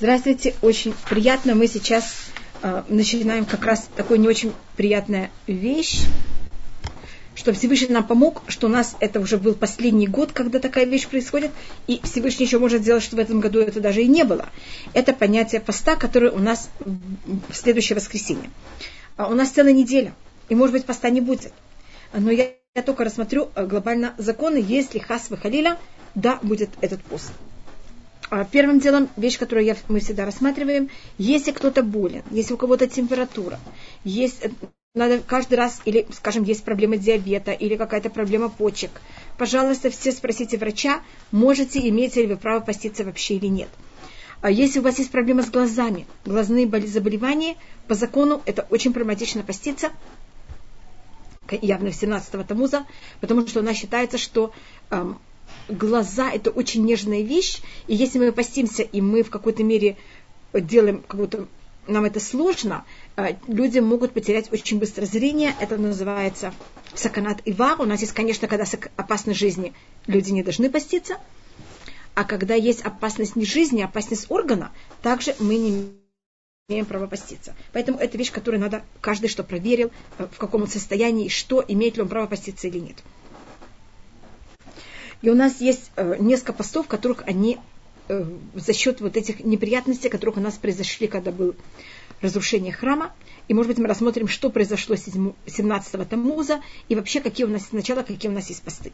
Здравствуйте, очень приятно. Мы сейчас э, начинаем как раз такой не очень приятная вещь, что Всевышний нам помог, что у нас это уже был последний год, когда такая вещь происходит, и Всевышний еще может сделать, что в этом году это даже и не было. Это понятие поста, которое у нас в следующее воскресенье. А у нас целая неделя, и может быть поста не будет. Но я, я только рассмотрю э, глобально законы, если хас выхалиля, да, будет этот пост. А первым делом, вещь, которую я, мы всегда рассматриваем, если кто-то болен, если у кого-то температура, есть, э, надо каждый раз, или, скажем, есть проблема диабета, или какая-то проблема почек, пожалуйста, все спросите врача, можете, имеете ли вы право поститься вообще или нет. А если у вас есть проблема с глазами, глазные заболевания, по закону это очень проблематично поститься, явно в 17 Тамуза, потому что у нас считается, что эм, глаза – это очень нежная вещь, и если мы постимся, и мы в какой-то мере делаем, как будто нам это сложно, э, люди могут потерять очень быстро зрение, это называется саканат ивар. У нас есть, конечно, когда опасность жизни, люди не должны поститься, а когда есть опасность не жизни, а опасность органа, также мы не имеем право поститься. Поэтому это вещь, которую надо каждый, что проверил, э, в каком он состоянии, что, имеет ли он право поститься или нет. И у нас есть э, несколько постов, в которых они э, за счет вот этих неприятностей, которых у нас произошли, когда было разрушение храма. И, может быть, мы рассмотрим, что произошло 17-го Тамуза, и вообще, какие у нас сначала, какие у нас есть посты.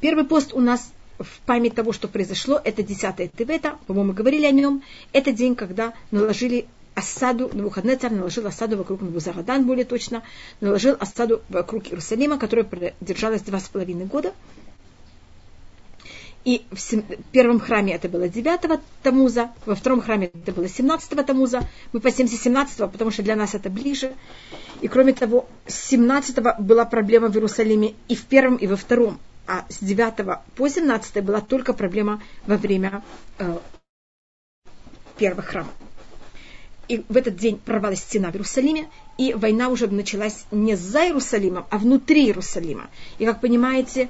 Первый пост у нас в память того, что произошло, это 10 Тевета, по-моему, мы говорили о нем. Это день, когда наложили осаду, на выходный царь наложил осаду вокруг Набузарадан, более точно, наложил осаду вокруг Иерусалима, которая продержалась два с половиной года. И в первом храме это было 9 Тамуза, во втором храме это было 17 Тамуза. Мы постимся 17 потому что для нас это ближе. И кроме того, с 17 была проблема в Иерусалиме и в первом, и во втором. А с 9 по 17 была только проблема во время э, первого храма. И в этот день прорвалась стена в Иерусалиме, и война уже началась не за Иерусалимом, а внутри Иерусалима. И, как понимаете,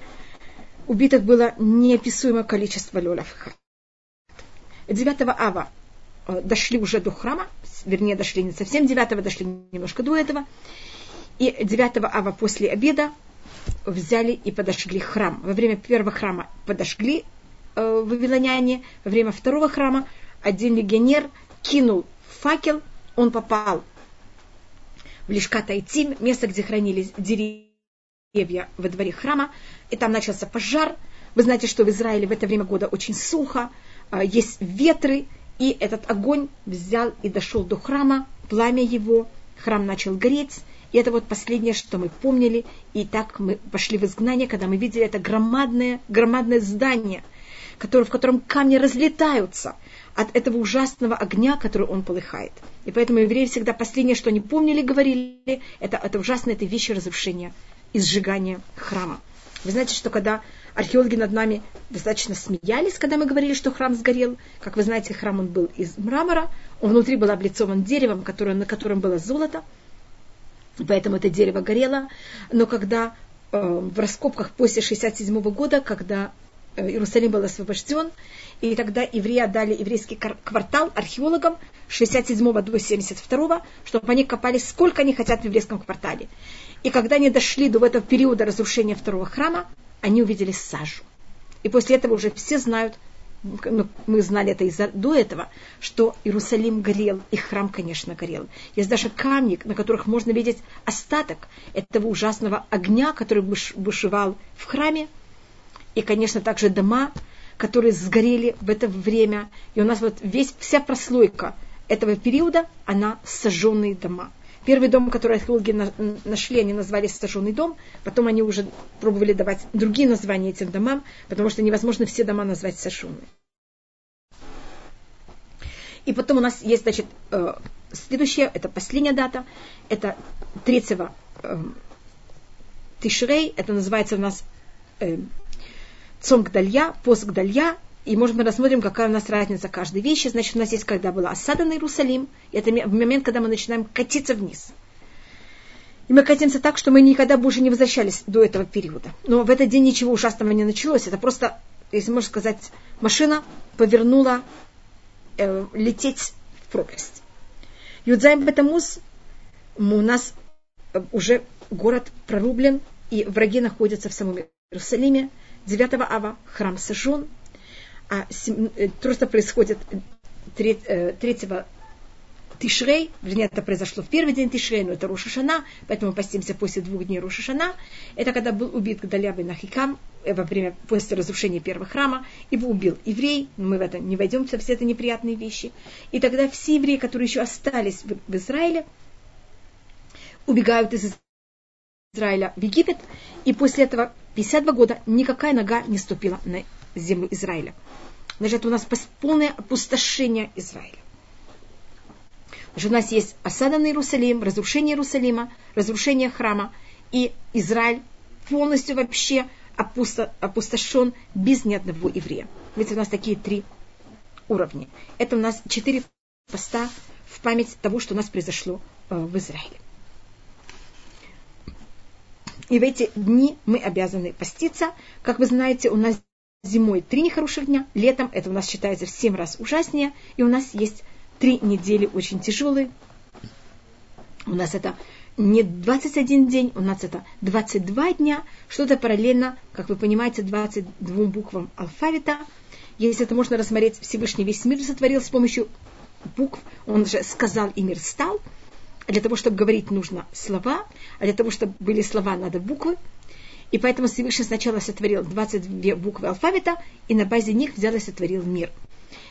убитых было неописуемое количество лёлов. 9 ава э, дошли уже до храма, вернее, дошли не совсем 9 дошли немножко до этого. И 9 ава после обеда взяли и подожгли храм. Во время первого храма подожгли э, вавилоняне, во время второго храма один легионер кинул факел, он попал в Лишкат Айтим, место, где хранились деревья деревья во дворе храма, и там начался пожар. Вы знаете, что в Израиле в это время года очень сухо, а, есть ветры, и этот огонь взял и дошел до храма, пламя его, храм начал гореть, и это вот последнее, что мы помнили, и так мы пошли в изгнание, когда мы видели это громадное, громадное здание, которое, в котором камни разлетаются от этого ужасного огня, который он полыхает. И поэтому евреи всегда последнее, что они помнили, говорили, это, это ужасное, это вещи разрушения и сжигания храма. Вы знаете, что когда археологи над нами достаточно смеялись, когда мы говорили, что храм сгорел, как вы знаете, храм он был из мрамора, он внутри был облицован деревом, которое, на котором было золото, поэтому это дерево горело. Но когда э, в раскопках после 67 года, когда э, Иерусалим был освобожден, и тогда евреи отдали еврейский квартал археологам 67 до 72, чтобы они копали сколько они хотят в еврейском квартале. И когда они дошли до этого периода разрушения второго храма, они увидели сажу. И после этого уже все знают, ну, мы знали это из до этого, что Иерусалим горел, и храм, конечно, горел. Есть даже камни, на которых можно видеть остаток этого ужасного огня, который бушевал в храме. И, конечно, также дома, которые сгорели в это время. И у нас вот весь, вся прослойка этого периода, она сожженные дома. Первый дом, который археологи нашли, они назвали «сожженный дом». Потом они уже пробовали давать другие названия этим домам, потому что невозможно все дома назвать сожженными. И потом у нас есть, значит, э, следующая, это последняя дата, это 3 э, Тишрей, это называется у нас э, Цом Гдалья, пост Гдалья, и, может, мы рассмотрим, какая у нас разница каждой вещи. Значит, у нас есть, когда была осада на Иерусалим, и это момент, когда мы начинаем катиться вниз. И мы катимся так, что мы никогда больше не возвращались до этого периода. Но в этот день ничего ужасного не началось. Это просто, если можно сказать, машина повернула э, лететь в пропасть. Юдзайм Бетамуз у нас э, уже город прорублен, и враги находятся в самом Иерусалиме. 9 ава храм сожжен, а э, просто происходит 3, 3 Тишрей, вернее, это произошло в первый день Тишрей, но это Рошашана, поэтому постимся после двух дней Рошашана. Это когда был убит Гадаля бен Ахикам э, во время, после разрушения первого храма. Его убил еврей, мы в это не войдем, все это неприятные вещи. И тогда все евреи, которые еще остались в Израиле, убегают из Израиля в Египет, и после этого 52 года никакая нога не ступила на землю Израиля. Значит, у нас полное опустошение Израиля. Потому у нас есть осада на Иерусалим, разрушение Иерусалима, разрушение храма, и Израиль полностью вообще опусто, опустошен без ни одного еврея. Ведь у нас такие три уровня. Это у нас четыре поста в память того, что у нас произошло э, в Израиле. И в эти дни мы обязаны поститься. Как вы знаете, у нас зимой три нехороших дня, летом это у нас считается в семь раз ужаснее, и у нас есть три недели очень тяжелые. У нас это не 21 день, у нас это 22 дня, что-то параллельно, как вы понимаете, 22 буквам алфавита. Если это можно рассмотреть, Всевышний весь мир сотворил с помощью букв, он же сказал, и мир стал. Для того, чтобы говорить, нужно слова, а для того, чтобы были слова, надо буквы. И поэтому Всевышний сначала сотворил 22 буквы алфавита, и на базе них взял и сотворил мир –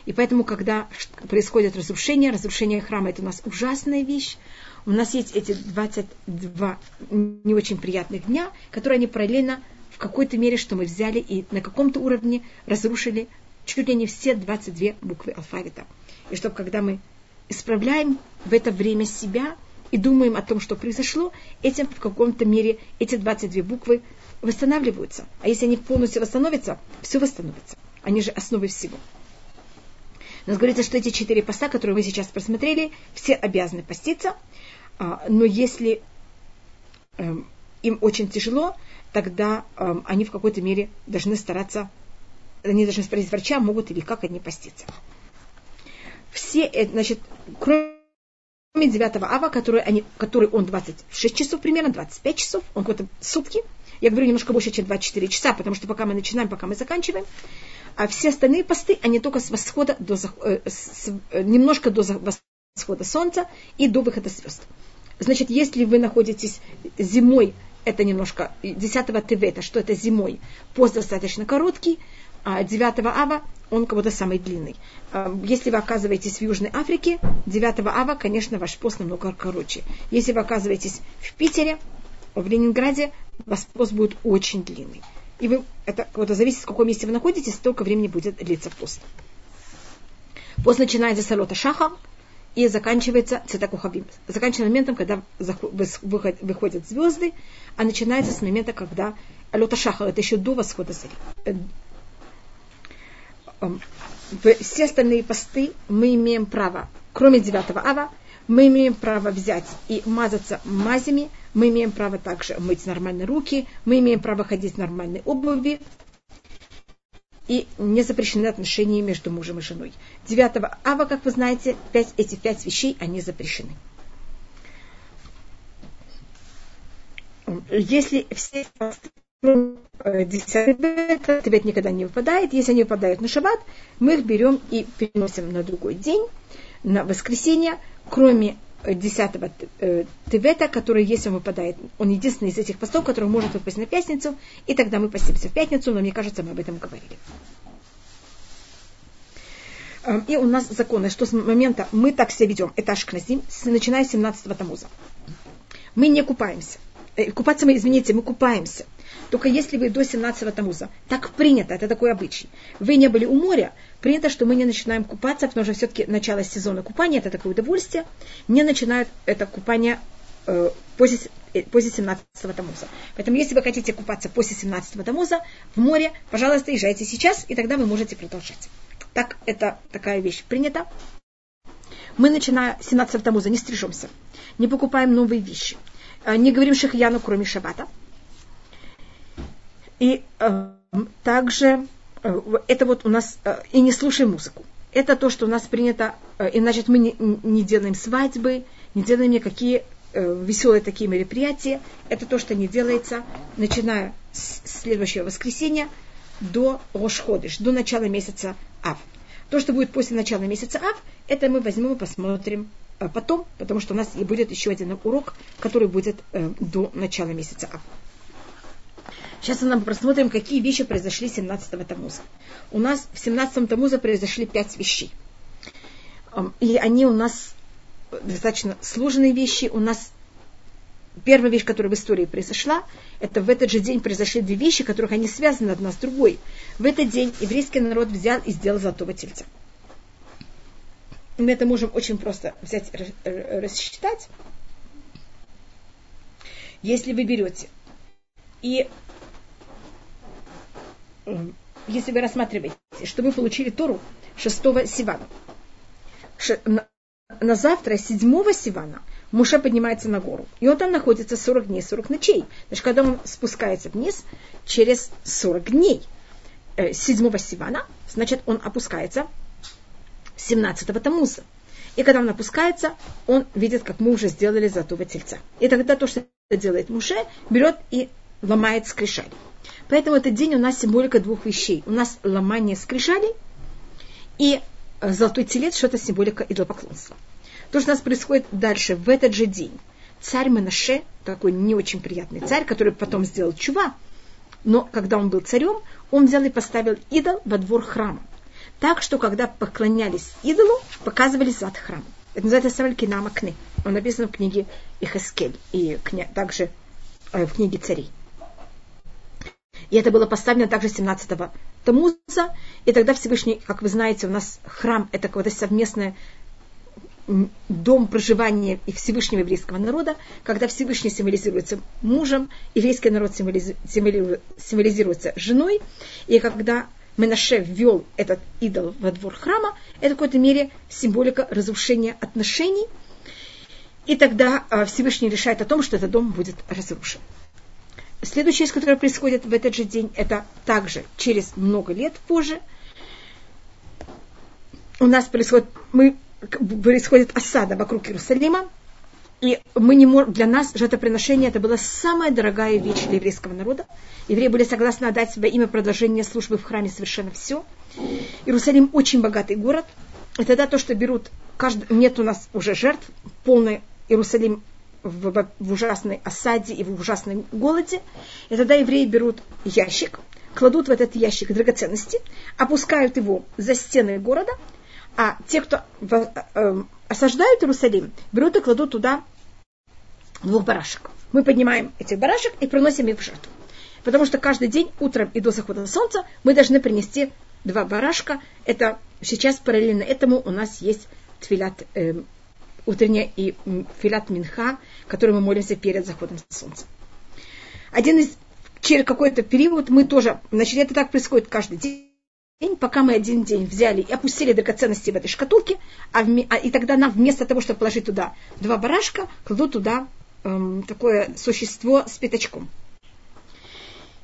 и поэтому, когда происходит разрушение, разрушение храма, это у нас ужасная вещь. У нас есть эти 22 не очень приятных дня, которые они параллельно в какой-то мере, что мы взяли и на каком-то уровне разрушили чуть ли не все 22 буквы алфавита. И чтобы когда мы исправляем в это время себя и думаем о том, что произошло, этим в каком-то мере эти 22 буквы восстанавливаются. А если они полностью восстановятся, все восстановится. Они же основы всего. У нас говорится, что эти четыре поста, которые вы сейчас просмотрели, все обязаны поститься. А, но если эм, им очень тяжело, тогда эм, они в какой-то мере должны стараться, они должны спросить врача, могут или как они поститься. Все, э, значит, кроме 9 ава, который, они, который он 26 часов примерно, 25 часов, он какой-то сутки. Я говорю немножко больше, чем 24 часа, потому что пока мы начинаем, пока мы заканчиваем а все остальные посты, они только с восхода до, э, с, э, немножко до восхода солнца и до выхода звезд. Значит, если вы находитесь зимой, это немножко 10 Тевета, что это зимой, пост достаточно короткий, 9 Ава он как будто самый длинный. А, если вы оказываетесь в Южной Африке, 9 Ава, конечно, ваш пост намного короче. Если вы оказываетесь в Питере, в Ленинграде, ваш пост будет очень длинный и вы, это вот зависит, в каком месте вы находитесь, столько времени будет длиться пост. Пост начинается с Алота Шаха и заканчивается Цитакухабим. Заканчивается моментом, когда выходят звезды, а начинается с момента, когда Алота Шаха, это еще до восхода зари. Эм, все остальные посты мы имеем право, кроме 9 ава, мы имеем право взять и мазаться мазями, мы имеем право также мыть нормальные руки, мы имеем право ходить в нормальной обуви, и не запрещены отношения между мужем и женой. 9 ава, как вы знаете, 5, эти пять вещей, они запрещены. Если все 10 Тевет никогда не выпадает. Если они выпадают на шаббат, мы их берем и переносим на другой день, на воскресенье, кроме 10 э, Тевета, который, если он выпадает, он единственный из этих постов, который может выпасть на пятницу, и тогда мы постимся в пятницу, но мне кажется, мы об этом говорили. Эм, и у нас законы, что с момента мы так себя ведем, это Ашкназим, начиная с 17 Тамуза. Мы не купаемся. Э, купаться мы, извините, мы купаемся. Только если вы до 17 Тамуза, так принято, это такой обычай. Вы не были у моря, принято, что мы не начинаем купаться, потому что все-таки начало сезона купания, это такое удовольствие, не начинают это купание э, после, э, после 17 Тамуза. Поэтому если вы хотите купаться после 17 Тамуза в море, пожалуйста, езжайте сейчас, и тогда вы можете продолжать. Так, это такая вещь принята. Мы, начиная 17 Тамуза, не стрижемся, не покупаем новые вещи, э, не говорим шахьяну, кроме шабата – и э, также э, это вот у нас, э, и не слушай музыку. это то, что у нас принято, э, и значит мы не, не делаем свадьбы, не делаем никакие э, веселые такие мероприятия. Это то, что не делается, начиная с следующего воскресенья до Рошходыш, до начала месяца Ав. То, что будет после начала месяца Ав, это мы возьмем и посмотрим э, потом, потому что у нас и будет еще один урок, который будет э, до начала месяца Ав. Сейчас мы просмотрим, какие вещи произошли 17-го Тамуза. У нас в 17-м Тамуза произошли пять вещей. И они у нас достаточно сложные вещи. У нас первая вещь, которая в истории произошла, это в этот же день произошли две вещи, которых они связаны одна с другой. В этот день еврейский народ взял и сделал золотого тельца. Мы это можем очень просто взять, рассчитать. Если вы берете и если вы рассматриваете, что мы получили Тору 6 Сивана, на, завтра, 7 Сивана, Муша поднимается на гору. И он там находится 40 дней, 40 ночей. Значит, когда он спускается вниз, через 40 дней 7 э, Сивана, значит, он опускается 17-го Тамуза. И когда он опускается, он видит, как мы уже сделали золотого тельца. И тогда то, что делает Муше, берет и ломает скрижали. Поэтому этот день у нас символика двух вещей. У нас ломание скрижалей и э, золотой телец, что это символика идолопоклонства. То, что у нас происходит дальше, в этот же день. Царь Менаше, такой не очень приятный царь, который потом сделал чува, но когда он был царем, он взял и поставил идол во двор храма. Так что, когда поклонялись идолу, показывали зад храма. Это называется Савалькинама Кны. Он написан в книге Ихаскель и также э, в книге царей. И это было поставлено также 17-го Тамуза. И тогда Всевышний, как вы знаете, у нас храм – это какое-то совместное дом проживания и Всевышнего еврейского народа, когда Всевышний символизируется мужем, еврейский народ символизируется женой, и когда Менаше ввел этот идол во двор храма, это в какой-то мере символика разрушения отношений, и тогда а, Всевышний решает о том, что этот дом будет разрушен. Следующее, которое происходит в этот же день, это также через много лет позже. У нас происходит, мы, происходит осада вокруг Иерусалима, и мы не можем, для нас жертвоприношение это была самая дорогая вещь для еврейского народа. Евреи были согласны отдать себе имя продолжения службы в храме совершенно все. Иерусалим очень богатый город. И тогда то, что берут, каждый, нет у нас уже жертв, полный Иерусалим в, в ужасной осаде и в ужасном голоде. И тогда евреи берут ящик, кладут в этот ящик драгоценности, опускают его за стены города, а те, кто э, осаждают Иерусалим, берут и кладут туда двух барашек. Мы поднимаем этих барашек и приносим их в жертву. Потому что каждый день, утром и до захода солнца, мы должны принести два барашка. Это сейчас параллельно этому у нас есть твилят э, утренняя и филат минха, который мы молимся перед заходом солнца. Один из, через какой-то период мы тоже, значит, это так происходит каждый день, пока мы один день взяли и опустили драгоценности в этой шкатулке, а, в, а и тогда нам вместо того, чтобы положить туда два барашка, кладут туда эм, такое существо с пятачком.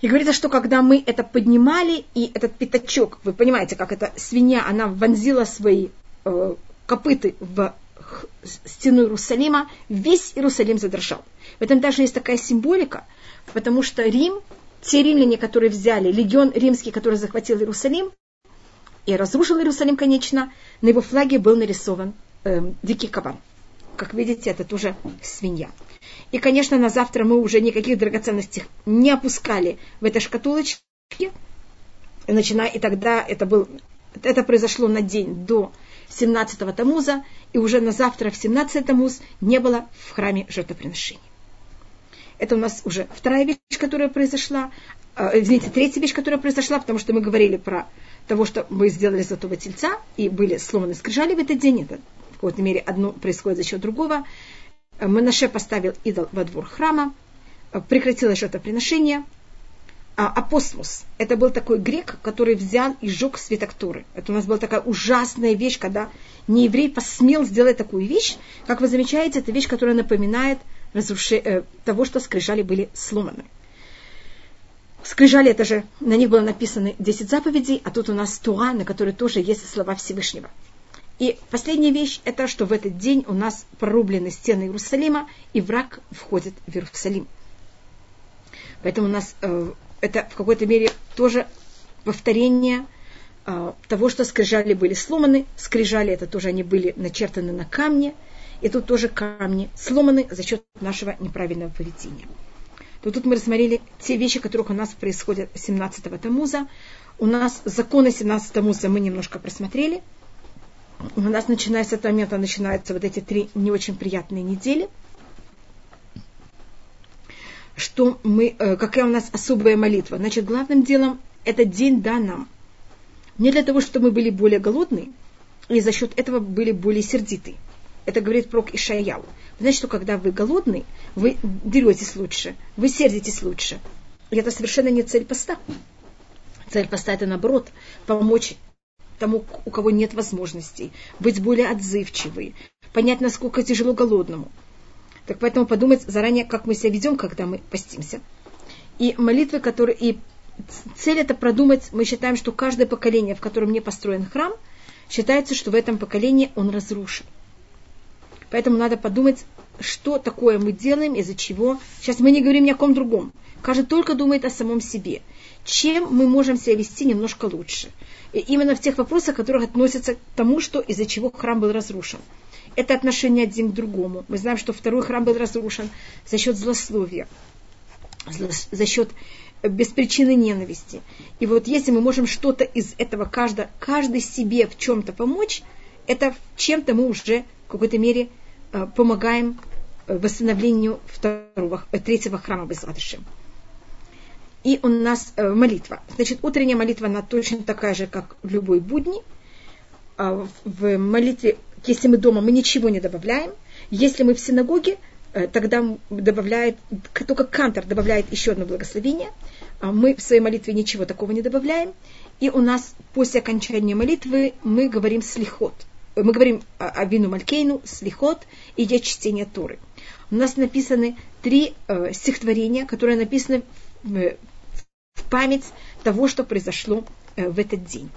И говорится, что когда мы это поднимали, и этот пятачок, вы понимаете, как эта свинья, она вонзила свои э, копыты в стену Иерусалима, весь Иерусалим задрожал. В этом даже есть такая символика, потому что Рим, те римляне, которые взяли, легион римский, который захватил Иерусалим и разрушил Иерусалим, конечно, на его флаге был нарисован э, дикий кабан. Как видите, это тоже свинья. И, конечно, на завтра мы уже никаких драгоценностей не опускали в этой шкатулочке, начиная, и тогда это, был, это произошло на день до 17-го Тамуза, и уже на завтра в 17 Тамуз не было в храме жертвоприношений. Это у нас уже вторая вещь, которая произошла. Э, извините, третья вещь, которая произошла, потому что мы говорили про того, что мы сделали золотого тельца, и были сломаны скрижали в этот день. Это в какой-то мере одно происходит за счет другого. Э, Манаше поставил идол во двор храма, э, прекратилось жертвоприношение – а, апостмус. Это был такой грек, который взял и сжег свиток Торы. Это у нас была такая ужасная вещь, когда не еврей посмел сделать такую вещь. Как вы замечаете, это вещь, которая напоминает разрушение, э, того, что скрижали были сломаны. скрижали, это же, на них было написано 10 заповедей, а тут у нас Туа, на которой тоже есть слова Всевышнего. И последняя вещь, это что в этот день у нас прорублены стены Иерусалима, и враг входит в Иерусалим. Поэтому у нас э, это в какой-то мере тоже повторение э, того, что скрижали были сломаны. Скрижали это тоже они были начертаны на камне. И тут тоже камни сломаны за счет нашего неправильного поведения. То тут мы рассмотрели те вещи, которых у нас происходят 17-го Тамуза. У нас законы 17 Тамуза мы немножко просмотрели – у нас начинается с этого момента начинаются вот эти три не очень приятные недели, что мы, э, какая у нас особая молитва. Значит, главным делом этот день дан нам. Не для того, чтобы мы были более голодные, и за счет этого были более сердиты. Это говорит про Ишаяу. Значит, что когда вы голодный, вы деретесь лучше, вы сердитесь лучше. И это совершенно не цель поста. Цель поста это наоборот помочь тому, у кого нет возможностей, быть более отзывчивы, понять, насколько тяжело голодному. Так поэтому подумать заранее, как мы себя ведем, когда мы постимся. И молитвы, которые... И цель это продумать, мы считаем, что каждое поколение, в котором не построен храм, считается, что в этом поколении он разрушен. Поэтому надо подумать, что такое мы делаем, из-за чего. Сейчас мы не говорим ни о ком другом. Каждый только думает о самом себе. Чем мы можем себя вести немножко лучше именно в тех вопросах, которые относятся к тому, что из-за чего храм был разрушен. Это отношение один к другому. Мы знаем, что второй храм был разрушен за счет злословия, за счет без причины ненависти. И вот если мы можем что-то из этого каждый, каждый себе в чем-то помочь, это чем-то мы уже в какой-то мере э, помогаем э, восстановлению второго, э, третьего храма Безладышем и у нас э, молитва. Значит, утренняя молитва, она точно такая же, как в любой будни. А в молитве, если мы дома, мы ничего не добавляем. Если мы в синагоге, э, тогда добавляет, только кантор добавляет еще одно благословение. А мы в своей молитве ничего такого не добавляем. И у нас после окончания молитвы мы говорим слихот. Мы говорим о Вину Малькейну, слихот и я чтение Торы. У нас написаны три э, стихотворения, которые написаны в, в память того, что произошло э, в этот день.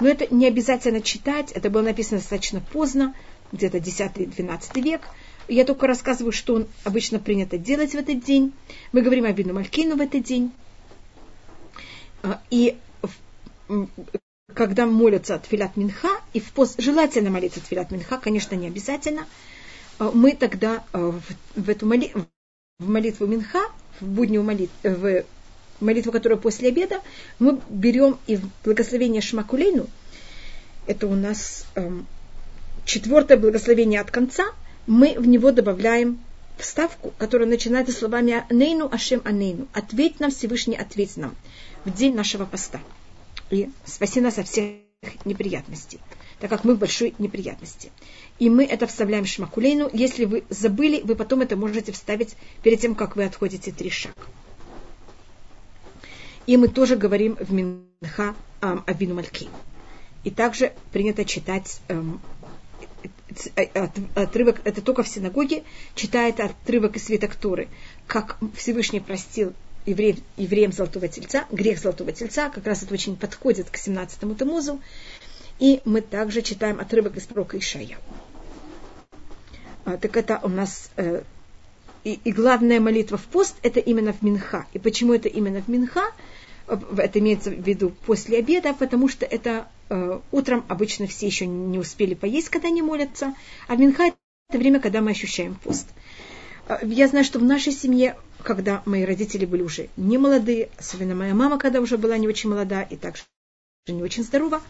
Но это не обязательно читать, это было написано достаточно поздно, где-то 10-12 век. Я только рассказываю, что он обычно принято делать в этот день. Мы говорим о Бину Малькейну в этот день. А, и когда молятся от Филат Минха, и в пост, желательно молиться от Филат Минха, конечно, не обязательно, а, мы тогда а, в, в эту моли, в молитву Минха, в буднюю молитву, в молитву, которая после обеда, мы берем и благословение Шмакулейну, это у нас эм, четвертое благословение от конца, мы в него добавляем вставку, которая начинается словами «Нейну Ашем Анейну» «Ответь нам, Всевышний, ответь нам» в день нашего поста. И спаси нас от всех неприятностей, так как мы в большой неприятности. И мы это вставляем в шмакулейну. Если вы забыли, вы потом это можете вставить перед тем, как вы отходите три шага. И мы тоже говорим в Минха эм, Авину Мальки. И также принято читать эм, отрывок, это только в синагоге, читает отрывок из свиток Торы, как Всевышний простил евреям, евреям Золотого Тельца, грех Золотого Тельца, как раз это очень подходит к 17-му Тамузу. И мы также читаем отрывок из пророка Ишая. А, так это у нас э, и, и главная молитва в пост, это именно в Минха. И почему это именно в Минха? Это имеется в виду после обеда, потому что это э, утром обычно все еще не успели поесть, когда они молятся, а Минха это время, когда мы ощущаем пост. Э, я знаю, что в нашей семье, когда мои родители были уже не молодые, особенно моя мама, когда уже была не очень молода и также не очень здорова,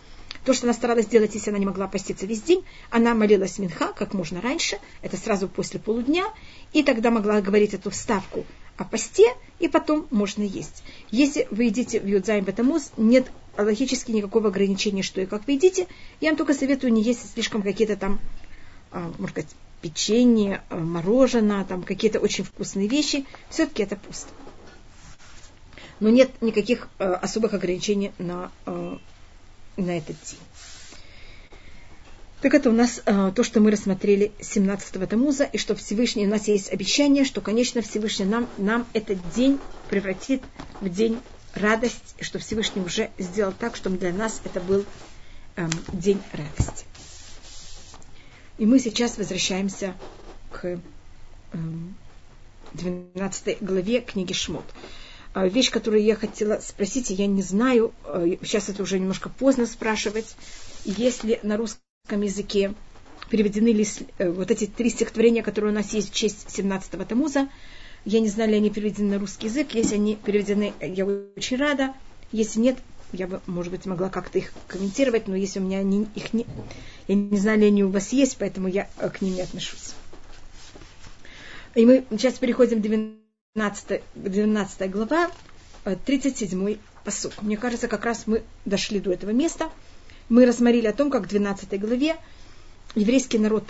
то, что она старалась сделать, если она не могла поститься весь день, она молилась Минха как можно раньше, это сразу после полудня, и тогда могла говорить эту вставку о посте, и потом можно есть. Если вы едите в Юдзайм Батамуз, нет логически никакого ограничения, что и как вы едите. Я вам только советую не есть слишком какие-то там, а, может сказать, печенье, а, мороженое, там какие-то очень вкусные вещи. Все-таки это пост. Но нет никаких а, особых ограничений на, на этот день. Так это у нас э, то, что мы рассмотрели 17-го Тамуза, и что Всевышний, у нас есть обещание, что, конечно, Всевышний нам, нам этот день превратит в день радость, что Всевышний уже сделал так, чтобы для нас это был эм, день радости. И мы сейчас возвращаемся к эм, 12 главе книги Шмот. А, вещь, которую я хотела спросить, я не знаю, э, сейчас это уже немножко поздно спрашивать, если на русском языке переведены ли э, вот эти три стихотворения, которые у нас есть в честь 17-го Тамуза, я не знаю, ли они переведены на русский язык. Если они переведены, я очень рада. Если нет, я бы, может быть, могла как-то их комментировать, но если у меня они, их не... Я не знаю, ли они у вас есть, поэтому я э, к ним не отношусь. И мы сейчас переходим к 12, 12 глава, 37 посук. Мне кажется, как раз мы дошли до этого места. Мы рассмотрели о том, как в 12 главе еврейский народ,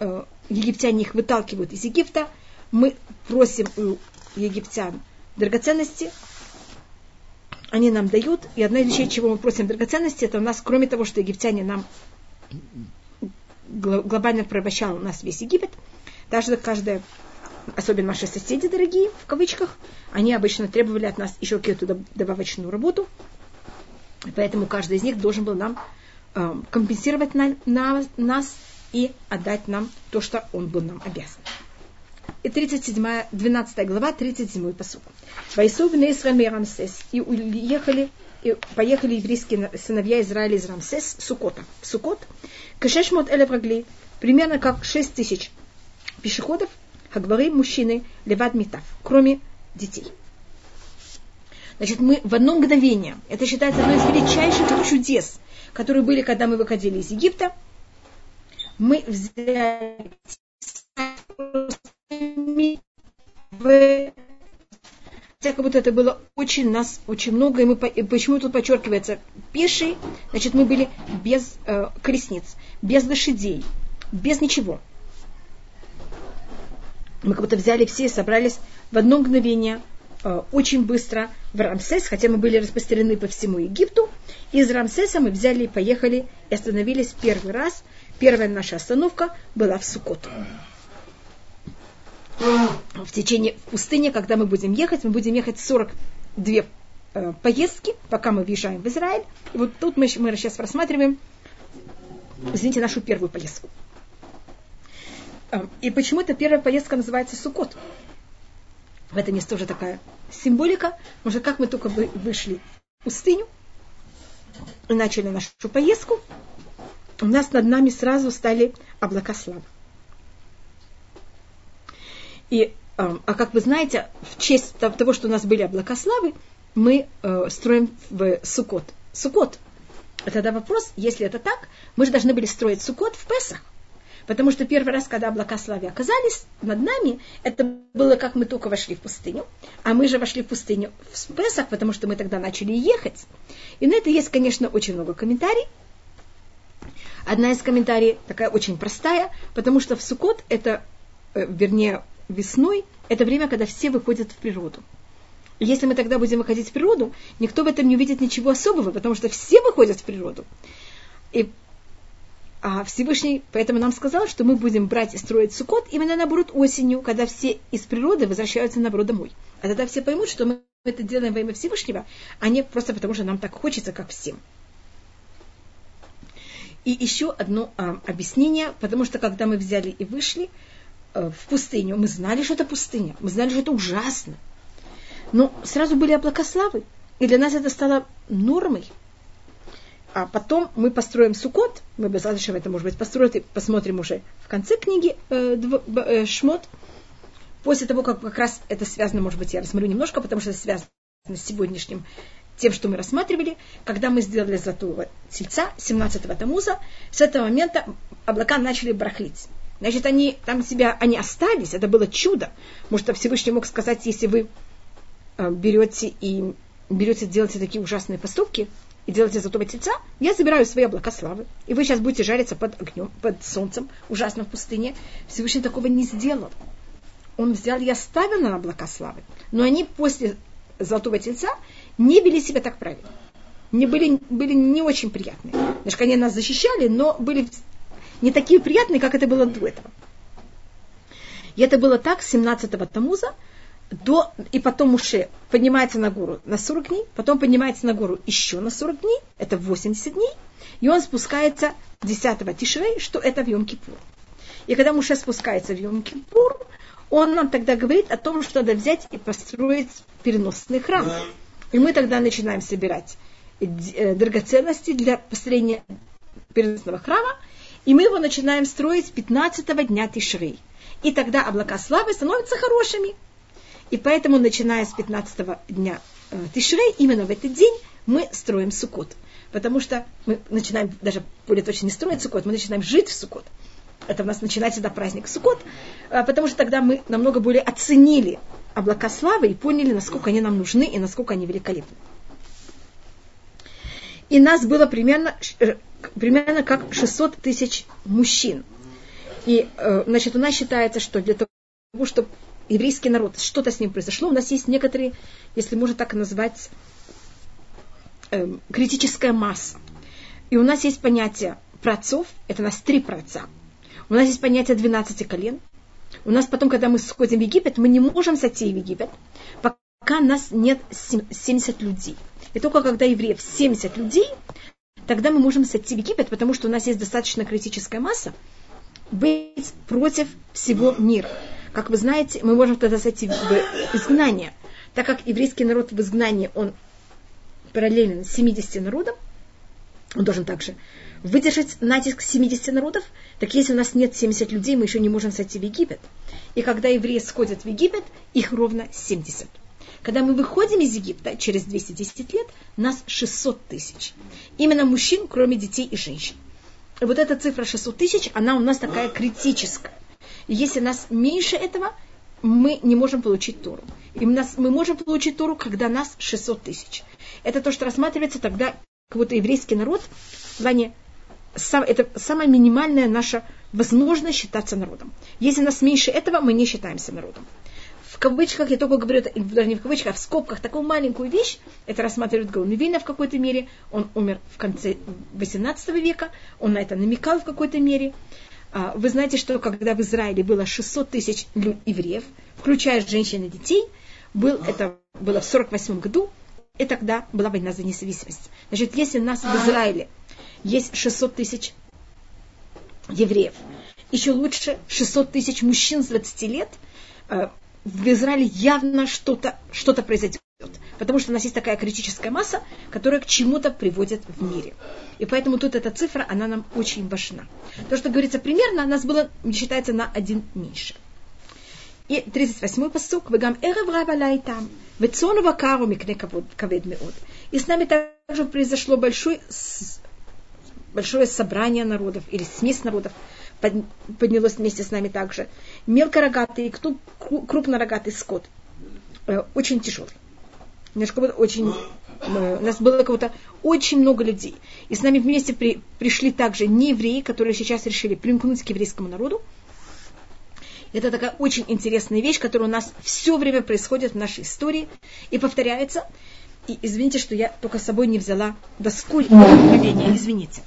э, египтяне их выталкивают из Египта. Мы просим у египтян драгоценности, они нам дают, и одна из вещей, чего мы просим драгоценности, это у нас, кроме того, что египтяне нам глобально порабощал нас весь Египет, даже каждая особенно наши соседи дорогие, в кавычках, они обычно требовали от нас еще какую-то добавочную работу. Поэтому каждый из них должен был нам э, компенсировать на, на, нас и отдать нам то, что он был нам обязан. И 37, 12 глава, 37 посуд. Вайсов Нейсра Рамсес. И уехали, и поехали еврейские сыновья Израиля из Рамсес, Сукота. Сукот, Кашешмот Элеврагли, примерно как 6 тысяч пешеходов, Хагбары мужчины леват митав, кроме детей. Значит, мы в одно мгновение, это считается одной из величайших чудес, которые были, когда мы выходили из Египта, мы взяли как будто это было очень нас, очень много, и мы, почему тут подчеркивается пешие, значит, мы были без э, колесниц, без лошадей, без ничего. Мы как будто взяли все и собрались в одно мгновение, э, очень быстро в Рамсес, хотя мы были распространены по всему Египту. Из Рамсеса мы взяли и поехали и остановились первый раз. Первая наша остановка была в Сукот. В течение в пустыне, когда мы будем ехать, мы будем ехать 42 э, поездки, пока мы въезжаем в Израиль. И вот тут мы, мы сейчас рассматриваем, извините, нашу первую поездку. И почему эта первая поездка называется Сукот? В этом есть тоже такая символика. Может, как мы только вышли в пустыню и начали нашу поездку, у нас над нами сразу стали облака славы. И, а как вы знаете, в честь того, что у нас были облака славы, мы э, строим в Сукот. Сукот. Тогда вопрос, если это так, мы же должны были строить Сукот в Песах. Потому что первый раз, когда облака славы оказались над нами, это было как мы только вошли в пустыню. А мы же вошли в пустыню в Песах, потому что мы тогда начали ехать. И на это есть, конечно, очень много комментариев. Одна из комментариев такая очень простая, потому что в Сукот это, э, вернее, весной, это время, когда все выходят в природу. Если мы тогда будем выходить в природу, никто в этом не увидит ничего особого, потому что все выходят в природу. И а Всевышний поэтому нам сказал, что мы будем брать и строить сукот именно наоборот осенью, когда все из природы возвращаются наоборот домой. А тогда все поймут, что мы это делаем во имя Всевышнего, а не просто потому, что нам так хочется, как всем. И еще одно а, объяснение, потому что когда мы взяли и вышли а, в пустыню, мы знали, что это пустыня, мы знали, что это ужасно. Но сразу были облака славы, и для нас это стало нормой – а потом мы построим сукот, мы без это, может быть, построим, и посмотрим уже в конце книги э, дв, э, Шмот. После того, как как раз это связано, может быть, я рассмотрю немножко, потому что это связано с сегодняшним тем, что мы рассматривали, когда мы сделали золотого тельца 17-го Тамуза, с этого момента облака начали барахлить. Значит, они там себя, они остались, это было чудо. Может, Всевышний мог сказать, если вы э, берете и берете делаете такие ужасные поступки, и делаете золотого тельца, я забираю свои облака славы, и вы сейчас будете жариться под огнем, под солнцем, ужасно в пустыне. Всевышний такого не сделал. Он взял и оставил на облака славы. Но они после золотого тельца не вели себя так правильно. Не были, были не очень приятные. Значит, они нас защищали, но были не такие приятные, как это было до этого. И это было так 17-го Тамуза до, и потом Муше поднимается на гору на 40 дней, потом поднимается на гору еще на 40 дней, это 80 дней, и он спускается 10 Тишрей, что это в Йом-Кипур. И когда Муше спускается в Йом-Кипур, он нам тогда говорит о том, что надо взять и построить переносный храм. И мы тогда начинаем собирать э, драгоценности для построения переносного храма, и мы его начинаем строить 15 дня Тишрей. И тогда облака славы становятся хорошими. И поэтому, начиная с 15 дня э, Тишрей, именно в этот день мы строим Сукот. Потому что мы начинаем, даже более точно не строить Сукот, мы начинаем жить в Сукот. Это у нас начинается всегда праздник Сукот, э, потому что тогда мы намного более оценили облака славы и поняли, насколько они нам нужны и насколько они великолепны. И нас было примерно, э, примерно как 600 тысяч мужчин. И, э, значит, у нас считается, что для того, чтобы еврейский народ, что-то с ним произошло, у нас есть некоторые, если можно так назвать, э, критическая масса. И у нас есть понятие працов, это у нас три праца. У нас есть понятие 12 колен. У нас потом, когда мы сходим в Египет, мы не можем сойти в Египет, пока нас нет 70 людей. И только когда евреев 70 людей, тогда мы можем сойти в Египет, потому что у нас есть достаточно критическая масса, быть против всего мира. Как вы знаете, мы можем тогда сойти в изгнание. Так как еврейский народ в изгнании, он параллелен 70 народам, он должен также выдержать натиск 70 народов, так если у нас нет 70 людей, мы еще не можем сойти в Египет. И когда евреи сходят в Египет, их ровно 70. Когда мы выходим из Египта через 210 лет, нас 600 тысяч. Именно мужчин, кроме детей и женщин. И вот эта цифра 600 тысяч, она у нас такая критическая. Если нас меньше этого, мы не можем получить Тору. И нас, мы можем получить Тору, когда нас 600 тысяч. Это то, что рассматривается тогда как будто еврейский народ в плане сам, это самая минимальная наша возможность считаться народом. Если нас меньше этого, мы не считаемся народом. В кавычках, я только говорю, это, даже не в кавычках, а в скобках, такую маленькую вещь, это рассматривает Гаунвильна в какой-то мере, он умер в конце 18 века, он на это намекал в какой-то мере. А, вы знаете, что когда в Израиле было 600 тысяч евреев, включая женщин и детей, был, это было в 48 году, и тогда была война за независимость. Значит, если у нас в Израиле есть 600 тысяч евреев, еще лучше 600 тысяч мужчин с 20 лет, э, в Израиле явно что-то что произойдет. Потому что у нас есть такая критическая масса, которая к чему-то приводит в мире. И поэтому тут эта цифра, она нам очень важна. То, что говорится примерно, нас было, считается, на один меньше. И 38-й посук. «Вегам эрев рава там, вецону вакару микне кавед меот». И с нами также произошло большое, большое собрание народов, или смесь народов, поднялось вместе с нами также. Мелкорогатый, крупнорогатый скот. Э, очень тяжелый. Немножко очень э, у нас было кого-то очень много людей. И с нами вместе при, пришли также не евреи, которые сейчас решили примкнуть к еврейскому народу. Это такая очень интересная вещь, которая у нас все время происходит в нашей истории и повторяется. И извините, что я только с собой не взяла доску откровения. Извините.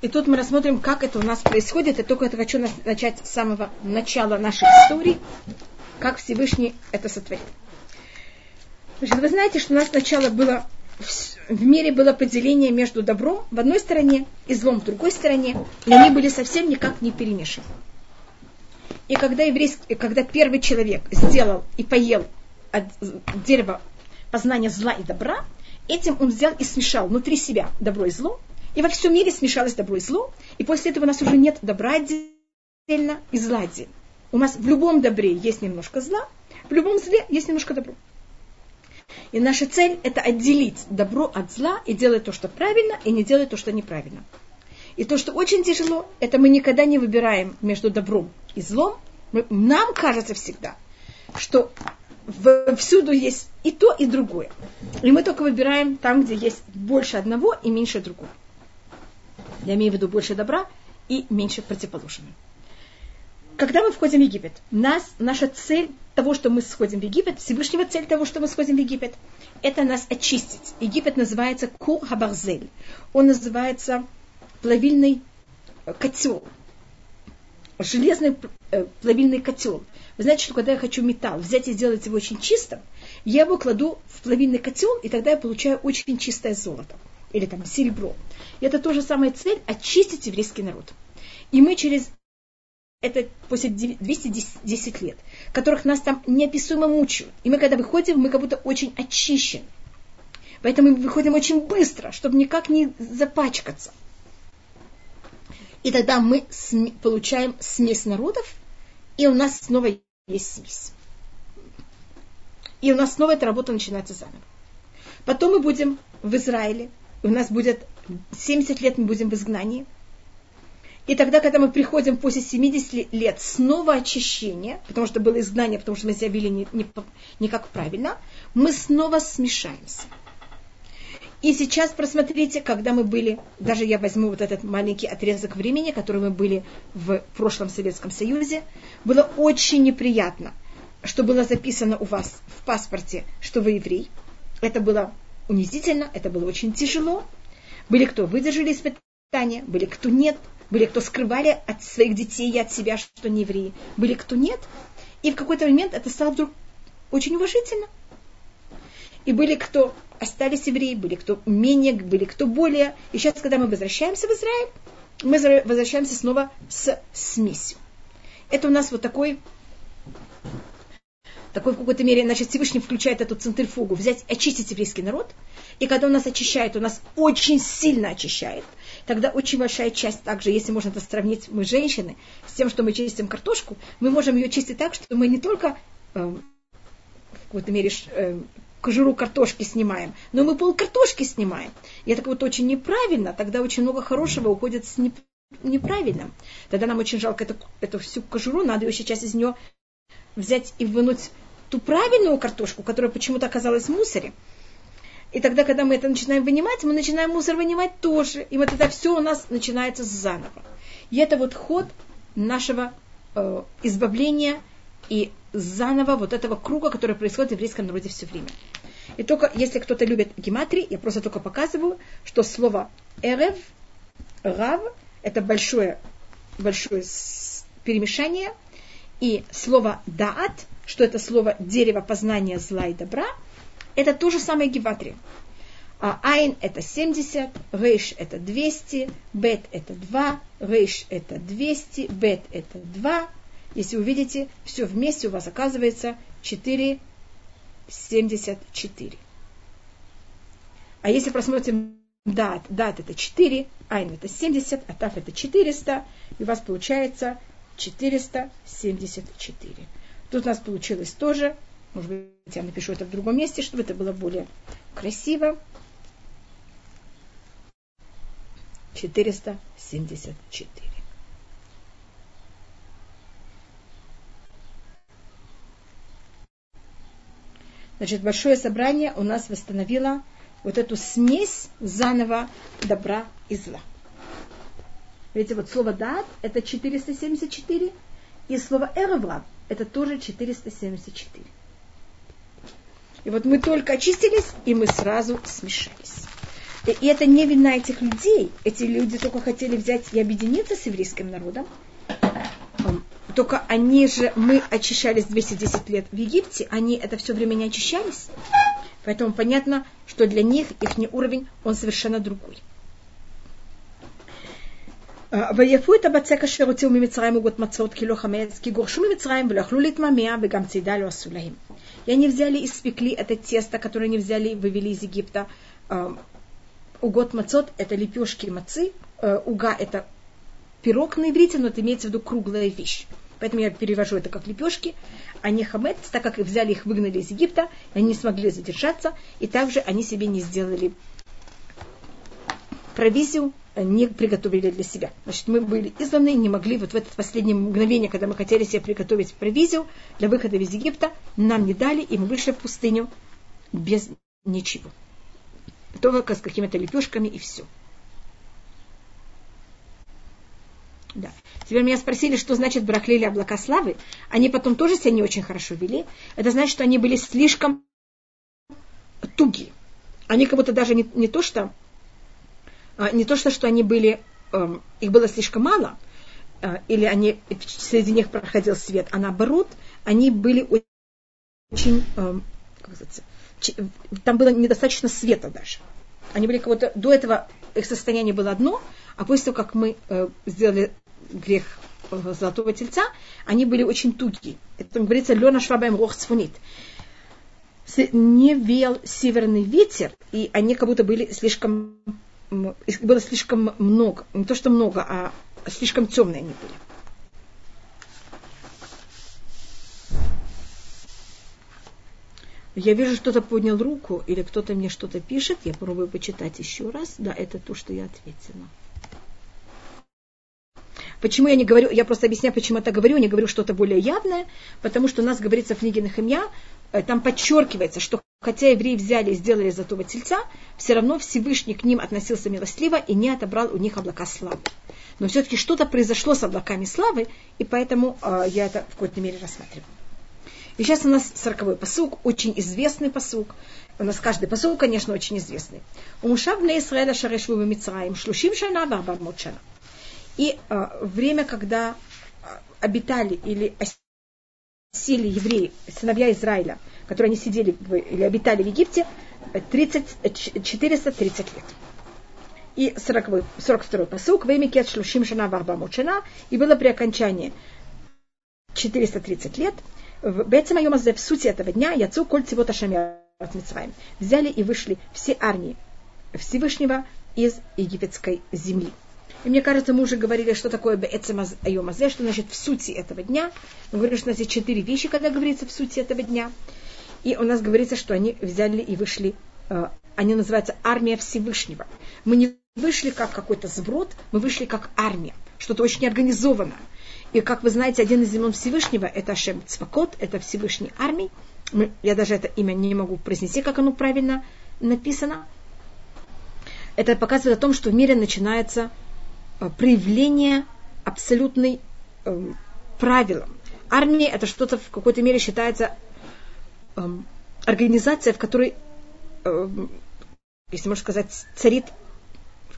И тут мы рассмотрим, как это у нас происходит. Я только это хочу начать с самого начала нашей истории, как Всевышний это сотворил. Значит, вы знаете, что у нас сначала было в мире было поделение между добром в одной стороне и злом в другой стороне, и они были совсем никак не перемешаны. И когда, еврейский, когда первый человек сделал и поел от дерева познания зла и добра, этим он взял и смешал внутри себя добро и зло, и во всем мире смешалось добро и зло, и после этого у нас уже нет добра отдельно и зла отдельно. У нас в любом добре есть немножко зла, в любом зле есть немножко добра. И наша цель – это отделить добро от зла и делать то, что правильно, и не делать то, что неправильно. И то, что очень тяжело, это мы никогда не выбираем между добром и злом. Мы, нам кажется всегда, что всюду есть и то, и другое. И мы только выбираем там, где есть больше одного и меньше другого. Я имею в виду больше добра и меньше противоположного. Когда мы входим в Египет, нас, наша цель того, что мы сходим в Египет, Всевышнего цель того, что мы сходим в Египет, это нас очистить. Египет называется Кур Хабарзель. Он называется плавильный котел. Железный э, плавильный котел. Что когда я хочу металл взять и сделать его очень чистым, я его кладу в плавильный котел, и тогда я получаю очень чистое золото. Или там серебро. И это тоже самая цель – очистить еврейский народ. И мы через это после 210 лет, которых нас там неописуемо мучают. И мы когда выходим, мы как будто очень очищены. Поэтому мы выходим очень быстро, чтобы никак не запачкаться. И тогда мы получаем смесь народов, и у нас снова есть смесь. И у нас снова эта работа начинается заново. Потом мы будем в Израиле, у нас будет 70 лет мы будем в изгнании. И тогда, когда мы приходим после 70 лет, снова очищение, потому что было изгнание, потому что мы себя вели не, не, не как правильно, мы снова смешаемся. И сейчас просмотрите, когда мы были, даже я возьму вот этот маленький отрезок времени, который мы были в прошлом Советском Союзе, было очень неприятно, что было записано у вас в паспорте, что вы еврей. Это было унизительно, это было очень тяжело. Были кто выдержали испытания, были кто нет, были кто скрывали от своих детей и от себя, что не евреи, были кто нет. И в какой-то момент это стало вдруг очень уважительно. И были кто остались евреи, были кто менее, были кто более. И сейчас, когда мы возвращаемся в Израиль, мы возвращаемся снова с смесью. Это у нас вот такой, такой в какой-то мере, значит, Всевышний включает эту центрифугу, взять, очистить еврейский народ. И когда он нас очищает, он нас очень сильно очищает. Тогда очень большая часть также, если можно это сравнить, мы женщины, с тем, что мы чистим картошку, мы можем ее чистить так, что мы не только э, в какой-то мере э, кожуру картошки снимаем, но мы пол картошки снимаем. И это вот очень неправильно, тогда очень много хорошего уходит с неправильным. Тогда нам очень жалко эту, эту всю кожуру, надо ее сейчас из нее взять и вынуть ту правильную картошку, которая почему-то оказалась в мусоре. И тогда, когда мы это начинаем вынимать, мы начинаем мусор вынимать тоже. И вот это все у нас начинается заново. И это вот ход нашего э, избавления и заново вот этого круга, который происходит в еврейском народе все время. И только если кто-то любит гематрии, я просто только показываю, что слово эрев, рав, это большое, большое перемешание, и слово даат, что это слово дерево познания зла и добра, это то же самое гематрия. А айн это 70, рейш это 200, бет это 2, рейш это 200, бет это 2, если вы видите, все вместе у вас оказывается 4,74. А если просмотрим дат, дат это 4, айн это 70, а таф это 400, и у вас получается 474. Тут у нас получилось тоже, может быть, я напишу это в другом месте, чтобы это было более красиво. 474. Значит, большое собрание у нас восстановило вот эту смесь заново добра и зла. Видите, вот слово «дат» – это 474, и слово «эреврав» – это тоже 474. И вот мы только очистились, и мы сразу смешались. И это не вина этих людей. Эти люди только хотели взять и объединиться с еврейским народом. Только они же, мы очищались 210 лет в Египте, они это все время не очищались. Поэтому понятно, что для них их уровень, он совершенно другой. ויפו את הבצק אשר הוציאו ממצרים עוגות מצות כי לא חמץ, כי גורשו ממצרים ולא יכלו להתממע וגם צידה לא עשו лахим. И они взяли и спекли это тесто, которое они взяли и вывели из Египта. Угод мацот – это лепешки мацы, уга – это пирог на иврите, но это имеется в виду круглая вещь. Поэтому я перевожу это как лепешки, а не хамет, так как взяли их, выгнали из Египта, они не смогли задержаться, и также они себе не сделали провизию, не приготовили для себя. Значит, мы были изгнаны, не могли вот в это последнее мгновение, когда мы хотели себе приготовить провизию для выхода из Египта, нам не дали, и мы вышли в пустыню без ничего. Только с какими-то лепешками и все. Да. Теперь меня спросили, что значит брахлили облака славы. Они потом тоже себя не очень хорошо вели. Это значит, что они были слишком тугие. Они как будто даже не, не то, что а, не то, что, что они были, эм, их было слишком мало, э, или они, среди них проходил свет, а наоборот, они были очень, эм, как сказать, там было недостаточно света даже. Они были как будто, до этого их состояние было одно, а после того, как мы э, сделали грех э, золотого тельца, они были очень тугие. Это говорится, Лена Швабаем Рох Цфунит. Не вел северный ветер, и они как будто были слишком, было слишком много, не то что много, а слишком темные они были. Я вижу, кто-то поднял руку, или кто-то мне что-то пишет. Я попробую почитать еще раз. Да, это то, что я ответила. Почему я не говорю, я просто объясняю, почему я так говорю, не говорю что-то более явное, потому что у нас говорится в книге Нахимья, э, там подчеркивается, что хотя евреи взяли и сделали золотого тельца, все равно Всевышний к ним относился милостливо и не отобрал у них облака славы. Но все-таки что-то произошло с облаками славы, и поэтому э, я это в какой-то мере рассматриваю. И сейчас у нас сороковой посук, очень известный посук. У нас каждый посук, конечно, очень известный. У Мушав на Исраэля шарешву Мицраим, шлушим шана варбамот шана. И э, время, когда а, обитали или осели евреи, сыновья Израиля, которые они сидели или обитали в Египте, 30, 430 лет. И 40, 42 посук, время кет шлушим шана варба мучена, и было при окончании 430 лет, в Бецема Йомазе, в сути этого дня, Яцу Коль Цивота Шамя взяли и вышли все армии Всевышнего из египетской земли. И мне кажется, мы уже говорили, что такое Айомазе, что значит в сути этого дня. Мы говорим, что у нас есть четыре вещи, когда говорится в сути этого дня. И у нас говорится, что они взяли и вышли, э, они называются армия Всевышнего. Мы не вышли как какой-то сброд, мы вышли как армия, что-то очень организованное. И, как вы знаете, один из имен Всевышнего – это Ашем Цвакот, это Всевышний армий. Я даже это имя не могу произнести, как оно правильно написано. Это показывает о том, что в мире начинается проявление абсолютной э, правилам. Армия это что-то в какой-то мере считается э, организация, в которой, э, если можно сказать, царит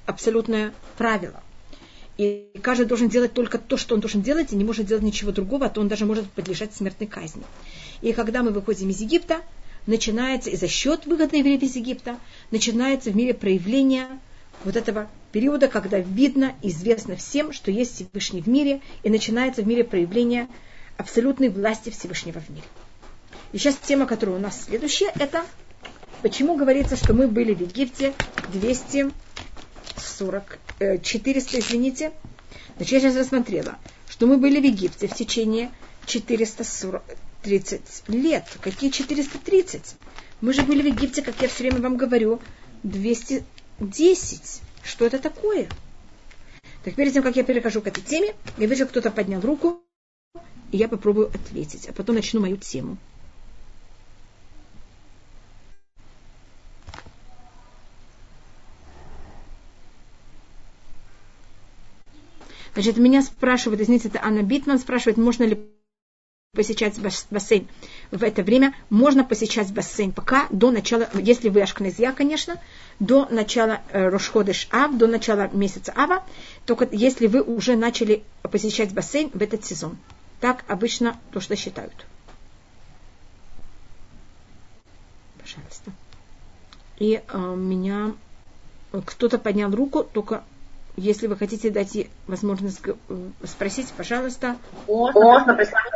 абсолютное правило. И каждый должен делать только то, что он должен делать, и не может делать ничего другого, а то он даже может подлежать смертной казни. И когда мы выходим из Египта, начинается, и за счет выгода евреев из Египта, начинается в мире проявление вот этого периода, когда видно, известно всем, что есть Всевышний в мире, и начинается в мире проявление абсолютной власти Всевышнего в мире. И сейчас тема, которая у нас следующая, это почему говорится, что мы были в Египте 240, 400, э, извините. Значит, я сейчас рассмотрела, что мы были в Египте в течение 430 лет. Какие 430? Мы же были в Египте, как я все время вам говорю, 200 10. Что это такое? Так перед тем, как я перехожу к этой теме, я вижу, кто-то поднял руку, и я попробую ответить, а потом начну мою тему. Значит, меня спрашивают, извините, это Анна Битман спрашивает, можно ли посещать бассейн в это время, можно посещать бассейн пока до начала, если вы ашкнезия, конечно, до начала э, Рошходыш Ав, до начала месяца Ава, только если вы уже начали посещать бассейн в этот сезон. Так обычно то, что считают. Пожалуйста. И э, меня кто-то поднял руку, только если вы хотите дать возможность э, спросить, пожалуйста. Можно прислать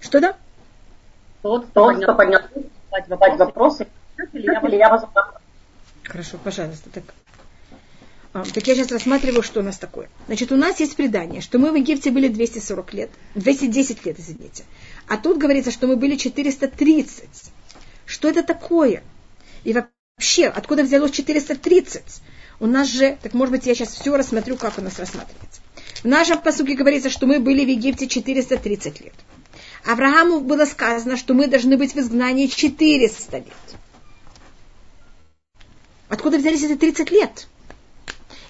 Что да? Тот, кто поднял задать вопросы, или я вас Хорошо, пожалуйста. Так. А, так я сейчас рассматриваю, что у нас такое. Значит, у нас есть предание, что мы в Египте были 240 лет, 210 лет, извините. А тут говорится, что мы были 430. Что это такое? И вообще, откуда взялось 430? У нас же, так может быть, я сейчас все рассмотрю, как у нас рассматривается. В нашем посуке говорится, что мы были в Египте 430 лет. Аврааму было сказано, что мы должны быть в изгнании 400 лет. Откуда взялись эти 30 лет?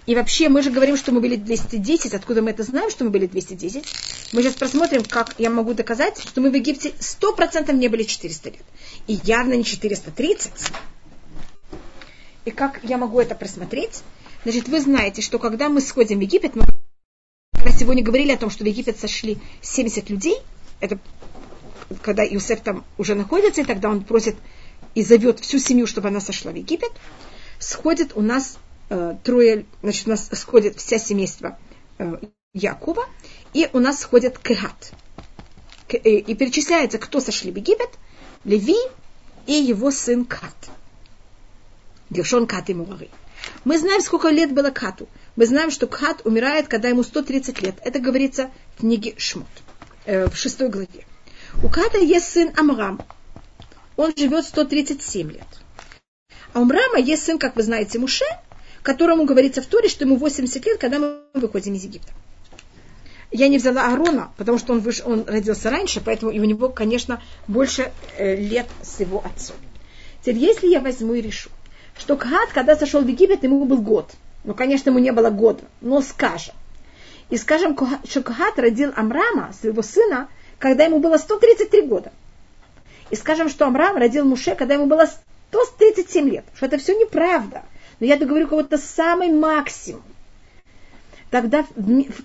И вообще, мы же говорим, что мы были 210. Откуда мы это знаем, что мы были 210? Мы сейчас посмотрим, как я могу доказать, что мы в Египте 100% не были 400 лет. И явно не 430. И как я могу это просмотреть? Значит, вы знаете, что когда мы сходим в Египет, мы сегодня говорили о том, что в Египет сошли 70 людей. Это когда Иосиф там уже находится, и тогда он просит и зовет всю семью, чтобы она сошла в Египет. Сходит у нас э, трое, значит, у нас сходит вся семейство э, Якова, и у нас сходит Кегат. К, э, и перечисляется, кто сошли в Египет, Леви и его сын Кат. Гершон Кат и Муари. Мы знаем, сколько лет было Кату. Мы знаем, что Кат умирает, когда ему 130 лет. Это говорится в книге Шмот, э, в шестой главе. У Ката есть сын Амрам. Он живет 137 лет. А у Мрама есть сын, как вы знаете, Муше, которому говорится в Торе, что ему 80 лет, когда мы выходим из Египта. Я не взяла Аарона, потому что он, выш... он родился раньше, поэтому и у него, конечно, больше э, лет с его отцом. Теперь, если я возьму и решу, что Кахат, когда сошел в Египет, ему был год. Ну, конечно, ему не было года, но скажем. И скажем, что Кахат родил Амрама, своего сына, когда ему было 133 года. И скажем, что Амрам родил Муше, когда ему было 137 лет. Что это все неправда. Но я говорю кого-то самый максимум. Тогда,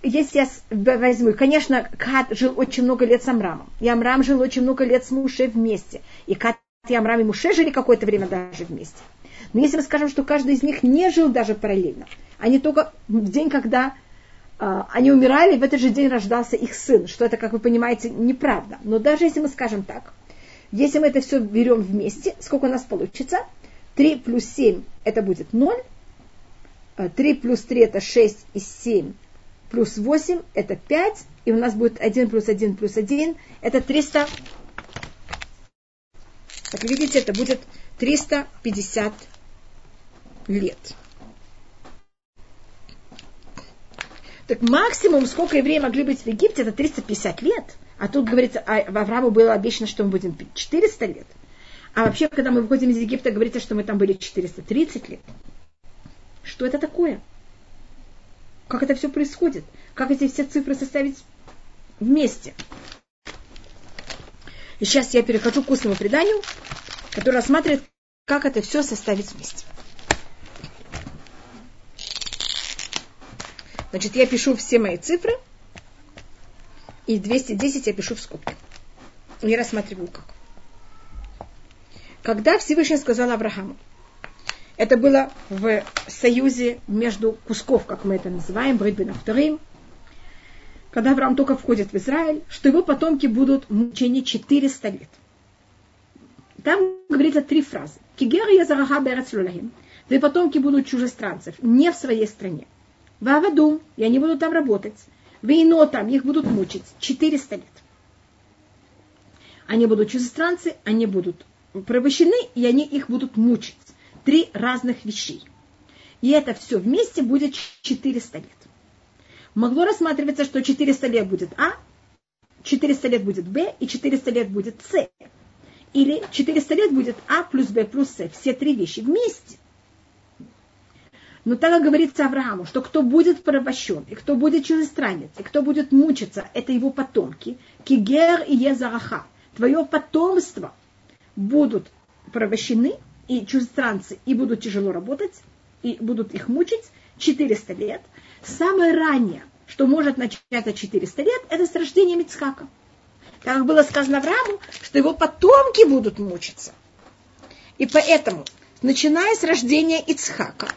если я возьму, конечно, Кат жил очень много лет с Амрамом, и Амрам жил очень много лет с Муше вместе, и Кат и Амрам и Муше жили какое-то время даже вместе. Но если мы скажем, что каждый из них не жил даже параллельно, они только в день, когда э, они умирали, в этот же день рождался их сын, что это, как вы понимаете, неправда. Но даже если мы скажем так, если мы это все берем вместе, сколько у нас получится? 3 плюс 7 это будет 0, 3 э, плюс 3 это 6 и 7 плюс 8 это 5, и у нас будет 1 плюс 1 плюс 1, это 300. Как видите, это будет 350 лет. Так максимум, сколько евреи могли быть в Египте, это 350 лет. А тут говорится, а Аврааму было обещано, что мы будем 400 лет. А вообще, когда мы выходим из Египта, говорится, что мы там были 430 лет. Что это такое? Как это все происходит? Как эти все цифры составить вместе? И сейчас я перехожу к устному преданию, которое рассматривает, как это все составить вместе. Значит, я пишу все мои цифры, и 210 я пишу в скобке. Я рассматриваю как. Когда Всевышний сказал Аврааму, это было в союзе между кусков, как мы это называем, Бритбен вторым, когда Авраам только входит в Израиль, что его потомки будут в мучении 400 лет. Там говорится три фразы. Кигер я зараха берецлулахим. Твои потомки будут чужестранцев, не в своей стране. Ваваду, и они будут там работать. Вейно там, их будут мучить 400 лет. Они будут чужестранцы, они будут порабощены, и они их будут мучить три разных вещей. И это все вместе будет 400 лет. Могло рассматриваться, что 400 лет будет А, 400 лет будет Б и 400 лет будет С. Или 400 лет будет А плюс Б плюс С. Все три вещи вместе. Но так как говорится Аврааму, что кто будет порабощен, и кто будет чужестранец, и кто будет мучиться, это его потомки. Кигер и Езараха. Твое потомство будут порабощены, и чужестранцы, и будут тяжело работать, и будут их мучить 400 лет. Самое раннее, что может начаться 400 лет, это с рождения Мицхака. Как было сказано Аврааму, что его потомки будут мучиться. И поэтому, начиная с рождения Ицхака,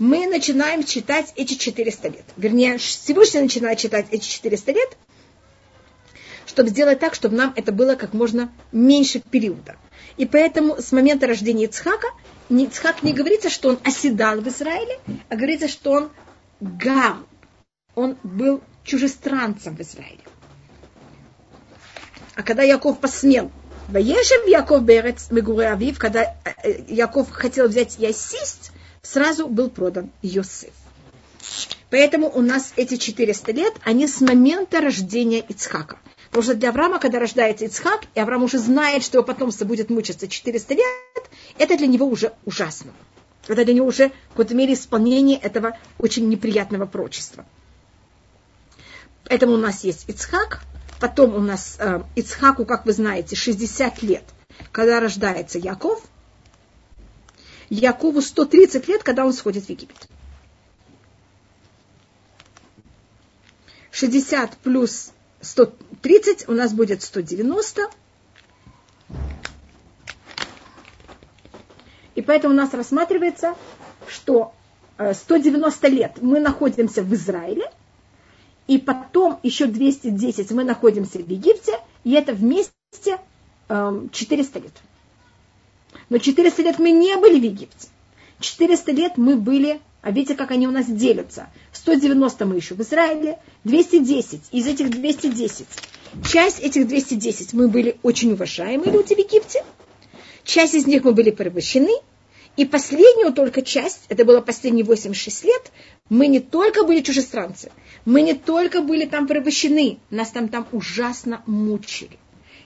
мы начинаем читать эти 400 лет. Вернее, Всевышний начинает читать эти 400 лет, чтобы сделать так, чтобы нам это было как можно меньше периода. И поэтому с момента рождения Ицхака, Ицхак не говорится, что он оседал в Израиле, а говорится, что он гар, он был чужестранцем в Израиле. А когда Яков посмел, Ваешев Яков Берец Мегуре Авив, когда э, Яков хотел взять и осесть, сразу был продан Йосиф. Поэтому у нас эти 400 лет, они с момента рождения Ицхака. Потому что для Авраама, когда рождается Ицхак, и Авраам уже знает, что его потомство будет мучиться 400 лет, это для него уже ужасно. Это для него уже в какой-то мере исполнение этого очень неприятного прочества. Поэтому у нас есть Ицхак, потом у нас э, Ицхаку, как вы знаете, 60 лет, когда рождается Яков. Якову 130 лет, когда он сходит в Египет. 60 плюс 130 у нас будет 190. И поэтому у нас рассматривается, что 190 э, лет мы находимся в Израиле, и потом еще 210 мы находимся в Египте, и это вместе 400 эм, лет. Но 400 лет мы не были в Египте. 400 лет мы были, а видите, как они у нас делятся. 190 мы еще в Израиле, 210. Из этих 210, часть этих 210 мы были очень уважаемые люди в Египте, часть из них мы были порабощены, и последнюю только часть, это было последние 86 лет, мы не только были чужестранцы, мы не только были там порабощены, нас там, там ужасно мучили.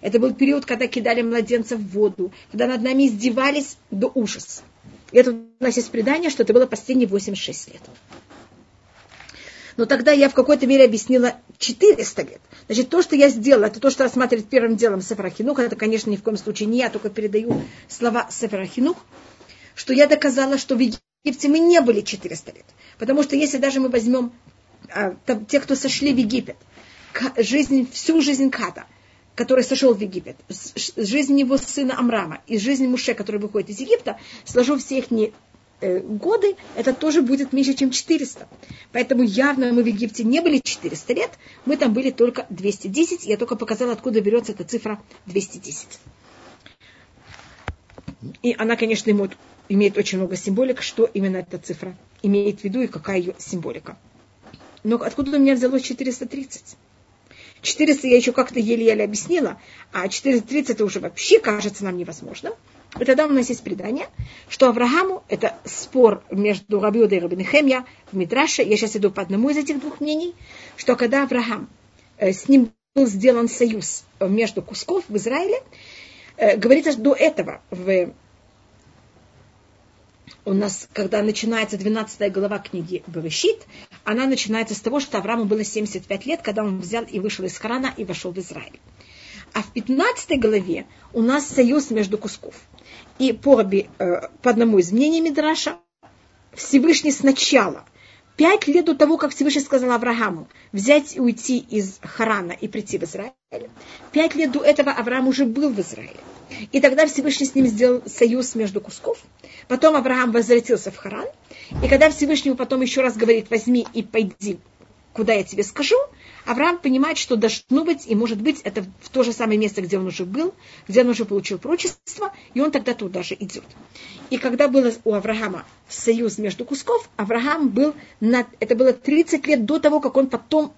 Это был период, когда кидали младенцев в воду, когда над нами издевались до ужаса. И это у нас есть предание, что это было последние 86 лет. Но тогда я в какой-то мере объяснила 400 лет. Значит, то, что я сделала, это то, что рассматривает первым делом Сефрахинух. Это, конечно, ни в коем случае не я, только передаю слова Сефрахинух. Что я доказала, что в Египте мы не были 400 лет. Потому что если даже мы возьмем а, там, те, кто сошли в Египет, жизнь, всю жизнь Ката, который сошел в Египет, жизнь его сына Амрама и жизнь Муше, который выходит из Египта, сложу все их не, э, годы, это тоже будет меньше, чем 400. Поэтому явно мы в Египте не были 400 лет, мы там были только 210. Я только показала, откуда берется эта цифра 210. И она, конечно, имеет, имеет очень много символик, что именно эта цифра имеет в виду и какая ее символика. Но откуда у меня взялось 430? 400 я еще как-то еле-еле объяснила, а 430 это уже вообще кажется нам невозможным. И тогда у нас есть предание, что Аврааму, это спор между Рабиудой и Рабинехемья в Мидраше, я сейчас иду по одному из этих двух мнений, что когда Авраам, э, с ним был сделан союз между кусков в Израиле, э, говорится до этого в у нас, когда начинается 12 глава книги Берешит, она начинается с того, что Аврааму было 75 лет, когда он взял и вышел из Харана и вошел в Израиль. А в 15 главе у нас союз между кусков. И по, обе, э, по одному из мнений Мидраша, Всевышний сначала, пять лет до того, как Всевышний сказал Аврааму взять и уйти из Харана и прийти в Израиль, пять лет до этого Авраам уже был в Израиле. И тогда Всевышний с ним сделал союз между кусков. Потом Авраам возвратился в Харан. И когда Всевышний потом еще раз говорит, возьми и пойди, куда я тебе скажу, Авраам понимает, что должно быть, и может быть, это в то же самое место, где он уже был, где он уже получил прочество, и он тогда туда же идет. И когда был у Авраама союз между кусков, Авраам был, на, это было 30 лет до того, как он потом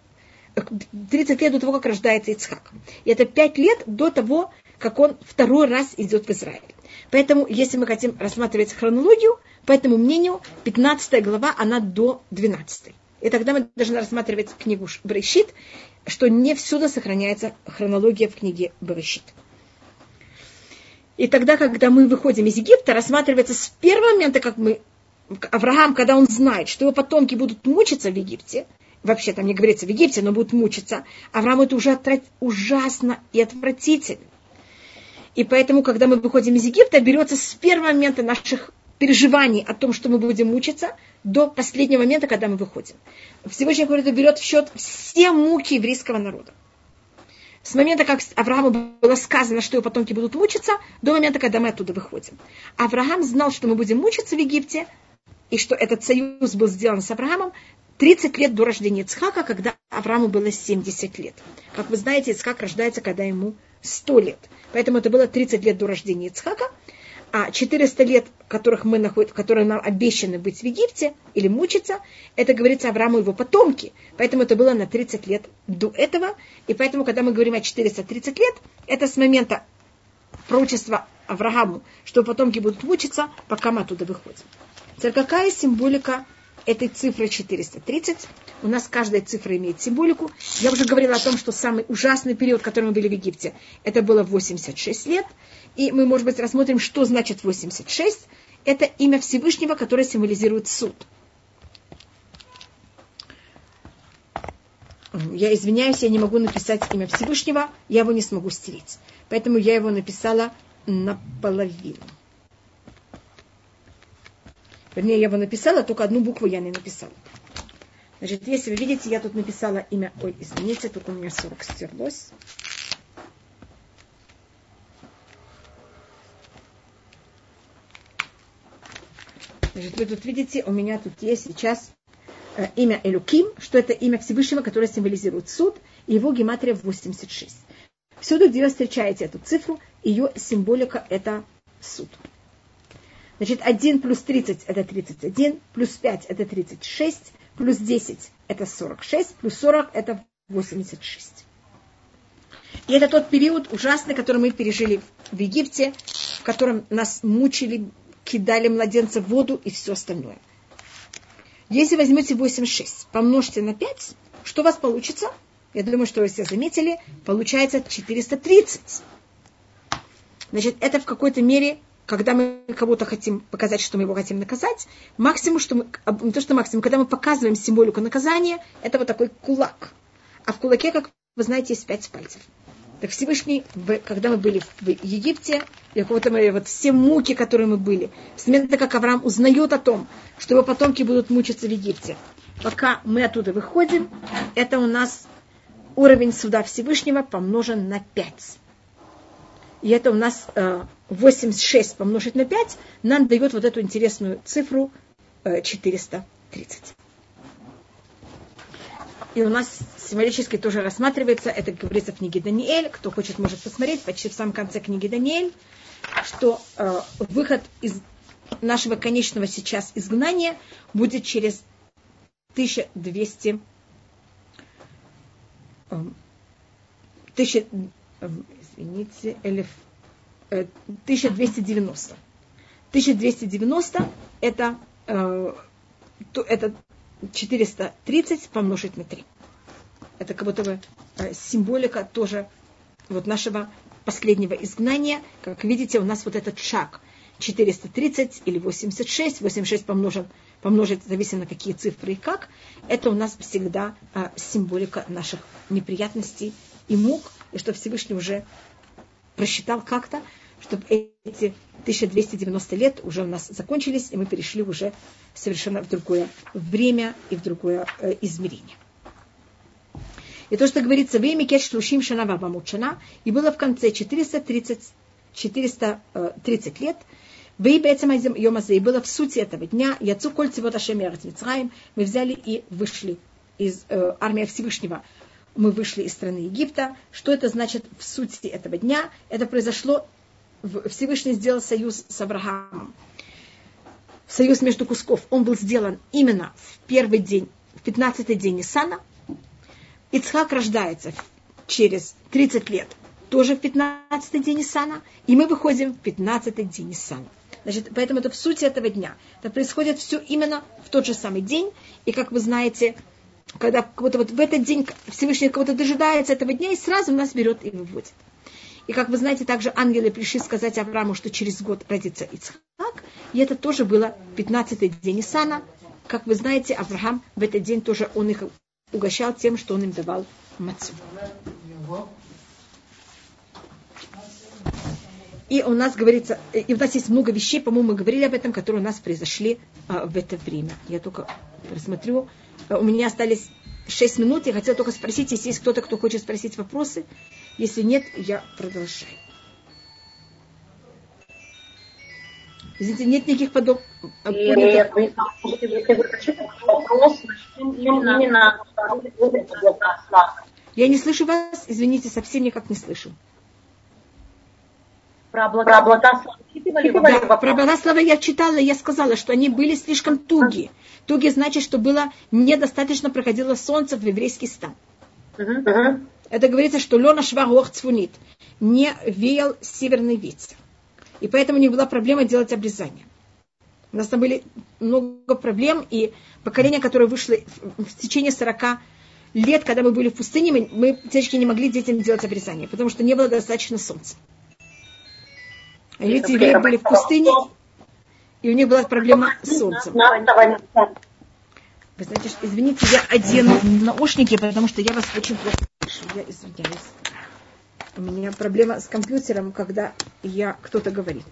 30 лет до того, как рождается Ицхак. И это 5 лет до того, как он второй раз идет в Израиль. Поэтому, если мы хотим рассматривать хронологию, по этому мнению, 15 глава, она до 12. И тогда мы должны рассматривать книгу Брещит, что не всюду сохраняется хронология в книге Брещит. И тогда, когда мы выходим из Египта, рассматривается с первого момента, как мы, Авраам, когда он знает, что его потомки будут мучиться в Египте, вообще там не говорится в Египте, но будут мучиться, Авраам это уже ужасно и отвратительно. И поэтому, когда мы выходим из Египта, берется с первого момента наших переживаний о том, что мы будем мучиться, до последнего момента, когда мы выходим. Всевышний говорит, берет в счет все муки еврейского народа. С момента, как Аврааму было сказано, что его потомки будут мучиться, до момента, когда мы оттуда выходим. Авраам знал, что мы будем мучиться в Египте, и что этот союз был сделан с Авраамом 30 лет до рождения Ицхака, когда Аврааму было 70 лет. Как вы знаете, Ицхак рождается, когда ему 100 лет. Поэтому это было 30 лет до рождения Ицхака, а 400 лет, которых мы находим, которые нам обещаны быть в Египте или мучиться, это говорится Аврааму и его потомки. Поэтому это было на 30 лет до этого. И поэтому, когда мы говорим о 430 лет, это с момента пророчества Аврааму, что потомки будут мучиться, пока мы оттуда выходим. Теперь какая символика этой цифры 430. У нас каждая цифра имеет символику. Я уже говорила о том, что самый ужасный период, который мы были в Египте, это было 86 лет. И мы, может быть, рассмотрим, что значит 86. это имя Всевышнего, которое символизирует суд. Я извиняюсь, я не могу написать имя Всевышнего, я его не смогу стереть. Поэтому я его написала наполовину. Вернее, я его написала, только одну букву я не написала. Значит, если вы видите, я тут написала имя... Ой, извините, тут у меня 40 стерлось. Значит, вы тут видите, у меня тут есть сейчас э, имя Элюким, что это имя Всевышнего, которое символизирует суд, и его гематрия 86. Всюду, где вы встречаете эту цифру, ее символика – это суд. Значит, 1 плюс 30 – это 31, плюс 5 – это 36, плюс 10 – это 46, плюс 40 – это 86. И это тот период ужасный, который мы пережили в Египте, в котором нас мучили, кидали младенца в воду и все остальное. Если возьмете 86, помножьте на 5, что у вас получится? Я думаю, что вы все заметили, получается 430. Значит, это в какой-то мере когда мы кого-то хотим показать, что мы его хотим наказать, максимум, что мы, не то что максимум, когда мы показываем символику наказания, это вот такой кулак. А в кулаке, как вы знаете, есть пять пальцев. Так Всевышний, когда мы были в Египте, какого-то вот все муки, которые мы были, с момента, как Авраам узнает о том, что его потомки будут мучиться в Египте, пока мы оттуда выходим, это у нас уровень суда Всевышнего помножен на пять. И это у нас 86 э, помножить на 5 нам дает вот эту интересную цифру 430. Э, И у нас символически тоже рассматривается, это говорится в книге Даниэль, кто хочет, может посмотреть, почти в самом конце книги Даниэль, что э, выход из нашего конечного сейчас изгнания будет через 1200 э, 1000, извините, элеф, 1290. 1290 это, э, это 430 помножить на 3. Это как будто бы э, символика тоже вот нашего последнего изгнания. Как видите, у нас вот этот шаг 430 или 86, 86 помножен, помножить, зависит на какие цифры и как, это у нас всегда а, символика наших неприятностей и мук, и что Всевышний уже просчитал как-то, чтобы эти 1290 лет уже у нас закончились, и мы перешли уже совершенно в другое время и в другое э, измерение. И то, что говорится, время кеш шлушим шана вабамучана, и было в конце 430, 430 лет, вы и было в сути этого дня, яцу кольцы вот Ашем мы взяли и вышли из э, армии Всевышнего мы вышли из страны Египта. Что это значит в сути этого дня? Это произошло, Всевышний сделал союз с Авраамом. Союз между кусков, он был сделан именно в первый день, в 15-й день Исана. Ицхак рождается через 30 лет, тоже в 15-й день Исана, и мы выходим в 15-й день Исана. Значит, поэтому это в сути этого дня. Это происходит все именно в тот же самый день. И, как вы знаете, когда кого-то вот в этот день Всевышний кого-то дожидается этого дня и сразу нас берет и выводит. И как вы знаете, также ангелы пришли сказать Аврааму, что через год родится Ицхак, и это тоже было 15-й день Исана. Как вы знаете, Авраам в этот день тоже он их угощал тем, что он им давал мацу. И у нас говорится, и у нас есть много вещей, по-моему, мы говорили об этом, которые у нас произошли а, в это время. Я только просмотрю. У меня остались 6 минут. Я хотела только спросить, если есть кто-то, кто хочет спросить вопросы. Если нет, я продолжаю. Извините, нет никаких подоб... Нет, вопрос именно Я не слышу вас, извините, совсем никак не слышу. Про облака славы. Да, про облака славы я читала, я сказала, что они были слишком туги. Туги значит, что было недостаточно проходило солнце в еврейский стан. Uh-huh. Это говорится, что Лена Швагох Цвунит не веял северный ветер. И поэтому не была проблема делать обрезание. У нас там были много проблем, и поколение, которое вышло в течение 40 лет, когда мы были в пустыне, мы, мы не могли детям делать обрезание, потому что не было достаточно солнца. А эти евреи были в пустыне, и у них была проблема с солнцем. Вы знаете, что, извините, я одену наушники, потому что я вас очень плохо слышу. Я извиняюсь. У меня проблема с компьютером, когда я кто-то говорит.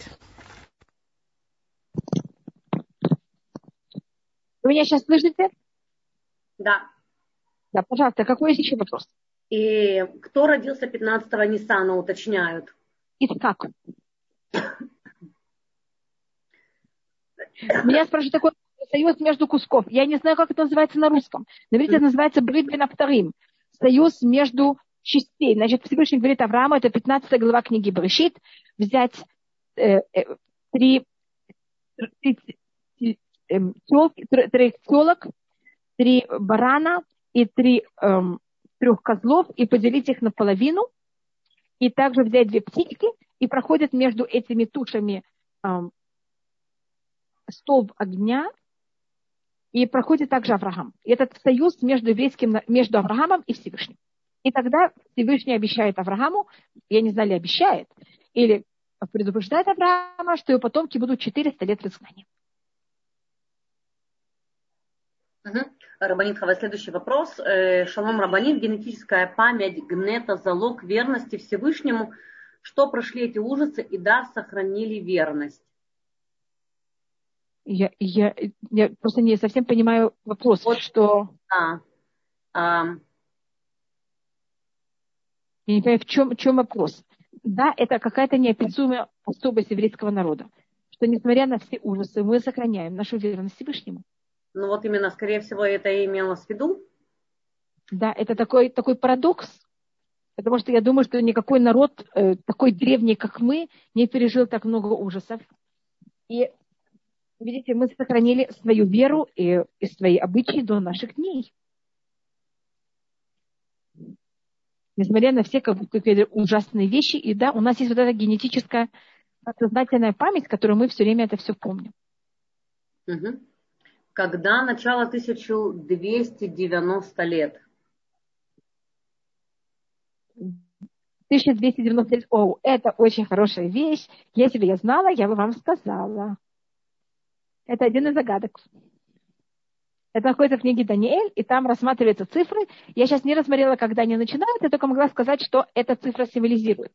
Вы меня сейчас слышите? Да. Да, пожалуйста, какой есть еще вопрос? И кто родился 15-го Ниссана, уточняют. Ицхак. Меня спрашивают такой союз между кусков. Я не знаю, как это называется на русском. На это называется брит вторым. Союз между частей. Значит, Всевышний говорит Аврааму, это 15 глава книги Брешит, взять э, э, три, три, три, э, телок, три барана и три эм, трех козлов и поделить их наполовину. И также взять две птички и проходит между этими тушами эм, столб огня, и проходит также Авраам. И этот союз между еврейским, между Авраамом и Всевышним. И тогда Всевышний обещает Аврааму, я не знаю, ли обещает, или предупреждает Авраама, что его потомки будут 400 лет в изгнании. Угу. Рабанит Хава, следующий вопрос. Э, Шалом Рабанит, генетическая память Гнета, залог верности Всевышнему. Что прошли эти ужасы и да, сохранили верность? Я, я, я просто не совсем понимаю вопрос, вот, что... Да. А, я не понимаю, в чем, в чем вопрос. Да, это какая-то неописуемая особость еврейского народа, что несмотря на все ужасы, мы сохраняем нашу верность Всевышнему. Ну вот именно, скорее всего, это и имелось в виду. Да, это такой, такой парадокс, потому что я думаю, что никакой народ э, такой древний, как мы, не пережил так много ужасов. И, видите, мы сохранили свою веру и, и свои обычаи до наших дней. несмотря на все какие-то ужасные вещи. И да, у нас есть вот эта генетическая сознательная память, которую мы все время это все помним. Когда начало 1290 лет? 1290 лет. О, это очень хорошая вещь. Если бы я знала, я бы вам сказала. Это один из загадок. Это находится в книге Даниэль, и там рассматриваются цифры. Я сейчас не рассмотрела, когда они начинают, я только могла сказать, что эта цифра символизирует.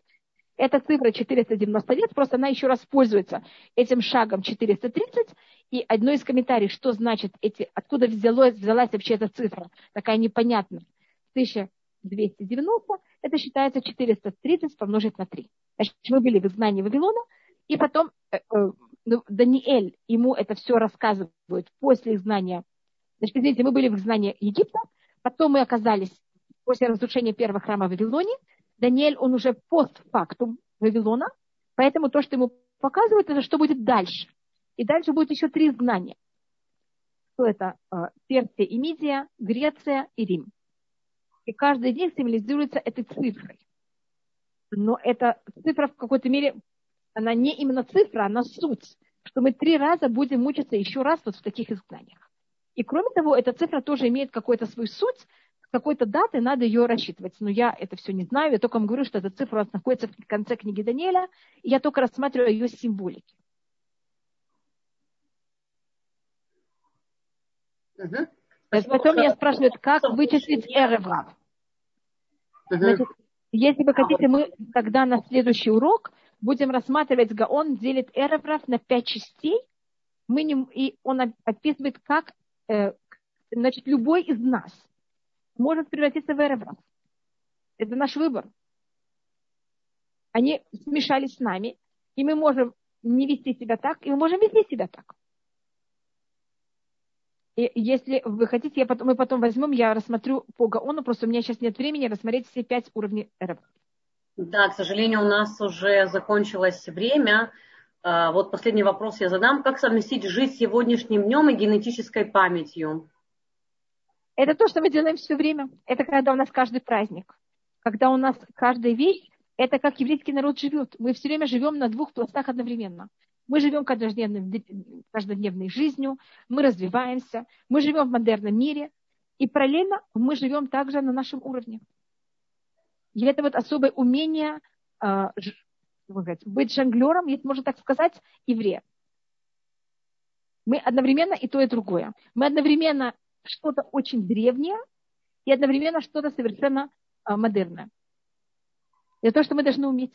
Эта цифра 490 лет, просто она еще раз пользуется этим шагом 430. И одно из комментариев, что значит эти, откуда взялось, взялась вообще эта цифра, такая непонятная. 1290, это считается 430 помножить на 3. Значит, мы были в изгнании Вавилона, и потом э, э, ну, Даниэль, ему это все рассказывают после изгнания Значит, извините, мы были в изгнании Египта, потом мы оказались после разрушения первого храма в Вавилоне. Даниэль, он уже постфактум Вавилона, поэтому то, что ему показывают, это что будет дальше. И дальше будет еще три знания. Что это? А, Персия и Мидия, Греция и Рим. И каждый день символизируется этой цифрой. Но эта цифра в какой-то мере, она не именно цифра, она суть. Что мы три раза будем мучиться еще раз вот в таких изгнаниях. И кроме того, эта цифра тоже имеет какую-то свою суть, с какой-то даты надо ее рассчитывать. Но я это все не знаю, я только вам говорю, что эта цифра находится в конце книги Даниэля, и я только рассматриваю ее символики. Угу. Потом меня спрашивают, как вычислить Эреврав. Значит, если вы хотите, мы тогда на следующий урок будем рассматривать, Гаон делит Эреврав на пять частей, мы не, и он описывает, как Э, значит, любой из нас может превратиться в эребрат. Это наш выбор. Они смешались с нами, и мы можем не вести себя так, и мы можем вести себя так. И если вы хотите, я потом, мы потом возьмем, я рассмотрю по Гаону, просто у меня сейчас нет времени рассмотреть все пять уровней эребрат. Да, к сожалению, у нас уже закончилось время. А, вот последний вопрос я задам. Как совместить жизнь сегодняшним днем и генетической памятью? Это то, что мы делаем все время. Это когда у нас каждый праздник. Когда у нас каждая вещь, это как еврейский народ живет. Мы все время живем на двух пластах одновременно. Мы живем каждодневной, каждодневной жизнью, мы развиваемся, мы живем в модерном мире, и параллельно мы живем также на нашем уровне. И это вот особое умение а, сказать, быть жонглером, если можно так сказать, еврея. Мы одновременно и то, и другое. Мы одновременно что-то очень древнее и одновременно что-то совершенно а, модерное. Это то, что мы должны уметь.